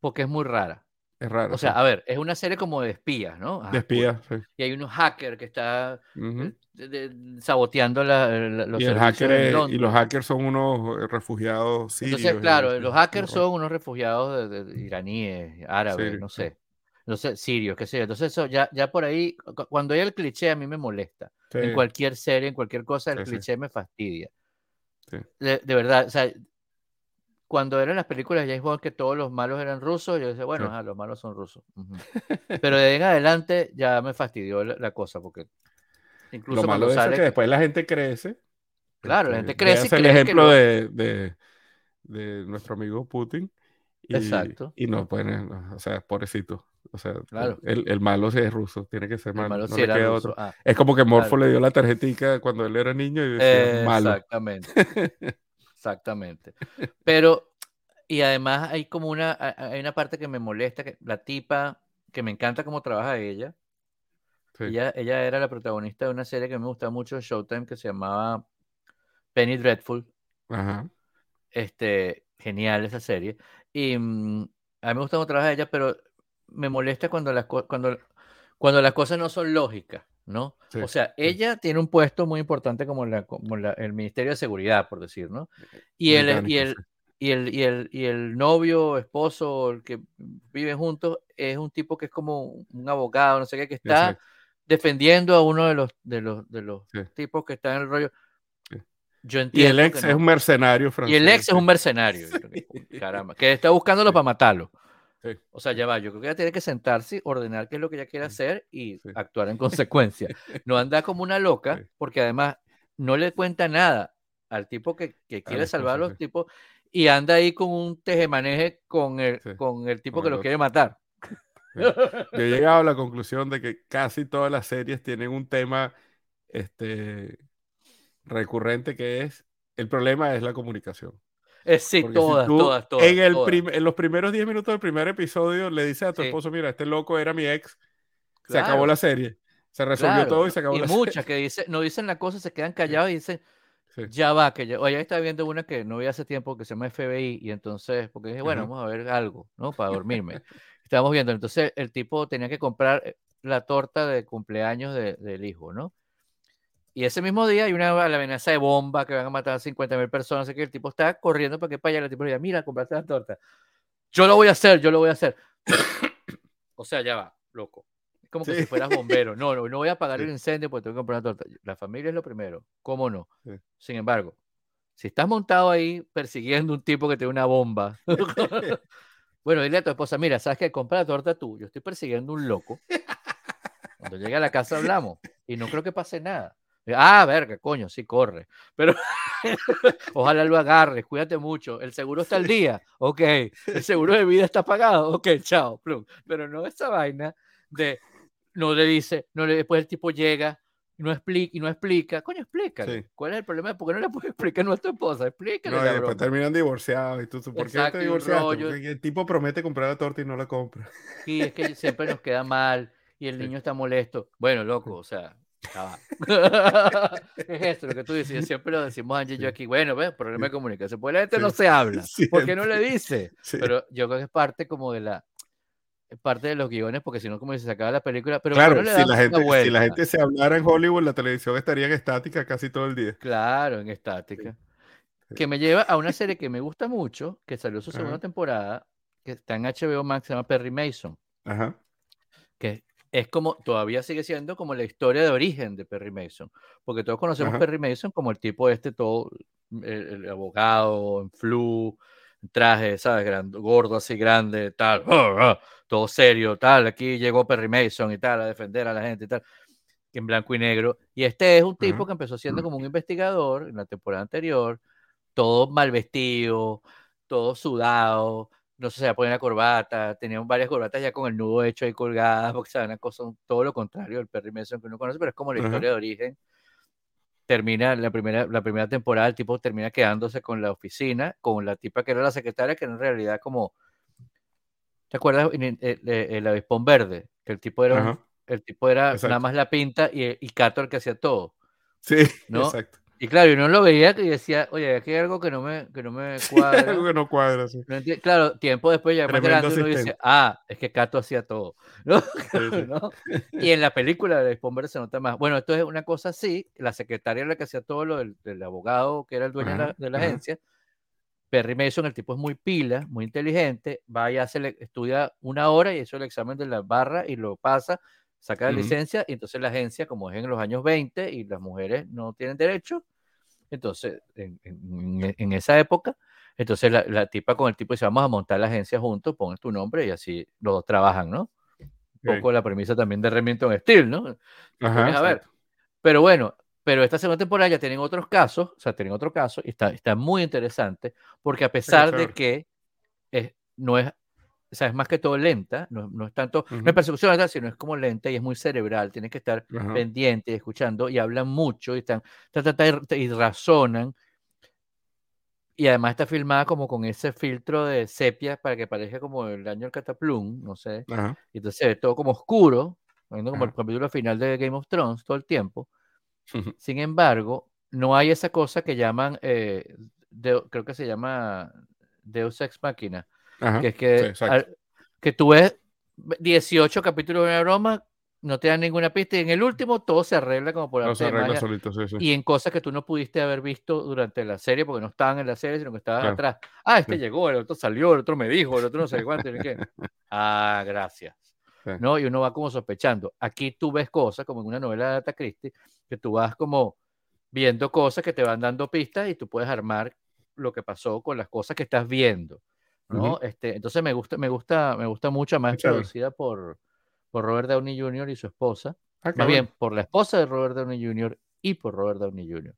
porque es muy rara. es raro. O sea, sí. a ver, es una serie como de espías, ¿no? Ah, de espía, sí. Y hay unos hackers que está Ujú. eh, de- de- saboteando la- la- los Y, el hacker es- y los hackers son unos eh, refugiados sirios. Entonces, claro, los hackers son unos refugiados de, iraníes, árabes, no sé. No sé, sirios, qué sé yo. Entonces, eso ya, ya por ahí, cu- cuando hay el cliché, a mí me molesta. Sí, En cualquier serie, en cualquier cosa, el Sí, sí. cliché me fastidia. De, de verdad, o sea, cuando eran las películas de James Bond que todos los malos eran rusos, yo decía, bueno, los malos son rusos. *laughs* Pero de ahí en adelante ya me fastidió la, la cosa, porque incluso Lo malo cuando es que después la gente crece. Claro, la Este, gente crece y véase el ejemplo lo- de, de, de nuestro amigo Putin. Y, Exacto. Y no pueden, o sea, pobrecito. O sea, Claro. el, el malo sí es ruso, tiene que ser malo. malo no sí le queda otro. Ah, Es como que Morfo Claro. le dio la tarjetica cuando él era niño y decía malo. Exactamente. *laughs* Exactamente. Pero, y además hay como una, ha- hay una parte que me molesta, que la tipa, que me encanta cómo trabaja ella. Sí. Ella, ella era la protagonista de una serie que me gusta mucho en Showtime que se llamaba Penny Dreadful. Ajá. Este, genial esa serie. Y mm, a mí me gusta cómo trabaja ella, pero me molesta cuando las, cuando, cuando las cosas no son lógicas, ¿no? Sí, O sea, sí. ella tiene un puesto muy importante como, la, como la- el Ministerio de Seguridad, por decir, ¿no? Y el, y Británico, el, sí. y el, y el, y el novio, esposo, el que viven juntos, es un tipo que es como un abogado, no sé qué, que está Exacto. defendiendo a uno de los, de los, de los tipos que están en el rollo. Yo Y entiendo el ex es un mercenario Y francés. el ex es un mercenario. *laughs* Caramba, que está buscándolo para matarlo. Sí. O sea, ya va, yo creo que ella tiene que sentarse, ordenar qué es lo que ella quiere hacer y Sí. actuar en consecuencia. *laughs* No anda como una loca, Sí. porque además no le cuenta nada al tipo que, que quiere salvar a los tipos y anda ahí con un tejemaneje con el, con el tipo con que el otro. quiere matar. Yo he llegado a la conclusión de que casi todas las series tienen un tema este, recurrente que es el problema es la comunicación. Eh, sí, Porque si todas, tú todas, todas. en, el todas. en los primeros 10 minutos del primer episodio le dices a tu Sí. esposo, mira, este loco era mi ex, se Claro. acabó la serie. Se resolvió Claro, todo y se acabó y la *laughs* muchas que dicen, no dicen la cosa, se quedan callados y dicen, serie. Sí. ya va, que ya, oye, estaba viendo una que no vi hace tiempo que se llama FBI y entonces, porque dije, bueno, Ajá. vamos a ver algo, ¿no? Para dormirme. Estábamos viendo, entonces el tipo tenía que comprar eh, la torta de cumpleaños de- del hijo, ¿no? Y ese mismo día hay una la amenaza de bomba que van a matar a 50 mil personas, así que el tipo está corriendo para que para allá, el tipo le diga, mira, compraste la torta. Yo lo voy a hacer, yo lo voy a hacer. *coughs* o sea, ya va, loco. Es como que si fueras bombero. No, no, no voy a *laughs* apagar el Sí. incendio porque tengo que comprar una torta. La familia es lo primero, ¿cómo no? Sí. Sin embargo, si estás montado ahí persiguiendo un tipo que tiene una bomba, *laughs* *laughs* bueno, dile a tu esposa, mira, ¿sabes qué? Compra la torta tú, yo estoy persiguiendo un loco. Cuando llegue a la casa hablamos y no creo que pase nada. Ah, verga, coño, sí corre. Pero *laughs* ojalá lo agarres, cuídate mucho. El seguro está al día, ok. El seguro de vida está pagado, ok, chao, plum. Pero no esa vaina de no le dice, no le, después el tipo llega y no explica, y no explica. Coño, explícale. Sí. ¿Cuál es el problema? ¿Por qué no le puedes explicar a tu esposa? Explícale No, y después terminan divorciados y tú, ¿por qué Exacto, te y un divorciaste? el tipo promete comprar la torta y no la compra. Sí, es que siempre nos queda mal y el niño está molesto. Bueno, loco, o sea. *laughs* es esto lo que tú dices. *laughs* Siempre lo decimos Angie y yo aquí. Bueno, ves, problema de comunicación. Pues la gente Sí. no se habla. *laughs* Sí, ¿Por qué no le dice? Sí. Pero yo creo que es parte como de la parte de los guiones, porque si no, como se acaba la película. Pero ¿por qué Claro, si la, gente, si la vuelta? gente se hablara en Hollywood, la televisión estaría en estática casi todo el día. Claro, en estática. Sí. Que me lleva a una serie que me gusta mucho, que salió su segunda Ajá. temporada, que está en HBO Max, se llama Perry Mason. Ajá. que es como, todavía sigue siendo como la historia de origen de Perry Mason, porque todos conocemos Ajá. Perry Mason como el tipo este, todo, el, el abogado, en flu, en traje, ¿sabes? Gran- gordo así grande, tal, *laughs* todo serio, tal, aquí llegó Perry Mason y tal, a defender a la gente y tal, en blanco y negro, y este es un tipo Ajá. que empezó siendo como un investigador en la temporada anterior, todo mal vestido, todo sudado, no sé, se ponía una corbata, tenía varias corbatas ya con el nudo hecho ahí colgadas, *laughs* porque sabe, una cosa, todo lo contrario del Perry Mason que uno conoce, pero es como la historia de origen. termina la primera, la primera temporada, el tipo termina quedándose con la oficina, con la tipa que era la secretaria, que en realidad como, ¿te acuerdas? El, el, avispón verde, que el tipo era, el tipo era nada más la pinta y, y Cato el que hacía todo. Sí, *laughs* exacto. Y claro, yo no lo veía y decía, oye, aquí hay algo que no me, que no me *laughs* cuadra. algo que no cuadra, sí. claro, tiempo después ya más grande uno dice, ah, es que Cato hacía todo. ¿No? *laughs* Y en la película de Spomber se nota más. Bueno, esto es una cosa así, la secretaria la que hacía todo lo del, abogado que era el dueño de la, agencia. Perry Mason, el tipo es muy pila, muy inteligente, va y hace, estudia una hora y hizo el examen de la barra y lo pasa saca la licencia y entonces la agencia, como es en los años 20 y las mujeres no tienen derecho, entonces en, esa época, entonces la, tipa con el tipo dice, vamos a montar la agencia juntos, pones tu nombre y así los dos trabajan, ¿no? Un poco la premisa también de Remington Steel, ¿no? a ver. Pero bueno, pero esta segunda temporada ya tienen otros casos, o sea, tienen otro caso y está, está muy interesante porque a pesar de que es, no es o sea, es más que todo lenta, no, no es tanto, no es persecución, sino es como lenta y es muy cerebral, tienes que estar pendiente, escuchando, y hablan mucho, y, están, y razonan, y además está filmada como con ese filtro de sepia para que parezca como el año del cataplum, no sé, y entonces todo como oscuro, como el capítulo final de Game of Thrones todo el tiempo, sin embargo, no hay esa cosa que llaman, eh, creo que se llama Deus Ex Machina, que es que, que tú ves 18 capítulos de una broma, no te dan ninguna pista y en el último todo se arregla como por arte solito, y en cosas que tú no pudiste haber visto durante la serie porque no estaban en la serie sino que estaban atrás. Ah este llegó el otro salió el otro me dijo el otro no sé cuánto qué. *laughs* Ah gracias. No y uno va como sospechando. Aquí tú ves cosas como en una novela de Agatha Christie que tú vas como viendo cosas que te van dando pistas y tú puedes armar lo que pasó con las cosas que estás viendo ¿no? este, entonces me gusta, me gusta, me gusta mucho, más producida por, por Robert Downey Jr. y su esposa. Ah, más bien por la esposa de Robert Downey Jr. y por Robert Downey Jr.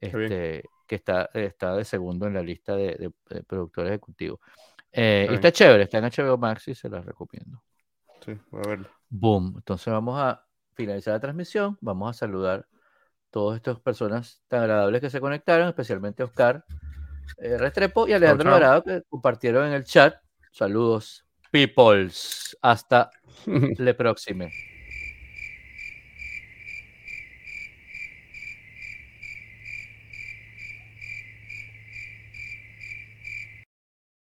Este, que está, está de segundo en la lista de, productores ejecutivos. Eh, y está chévere, está en HBO Max y se la recomiendo. Sí, voy a verlo. Boom. Entonces vamos a finalizar la transmisión. Vamos a saludar a todas estas personas tan agradables que se conectaron, especialmente Oscar, eh, Restrepo y Alejandro Dorado que compartieron en el chat. Saludos, peoples. Hasta *laughs* la próxima.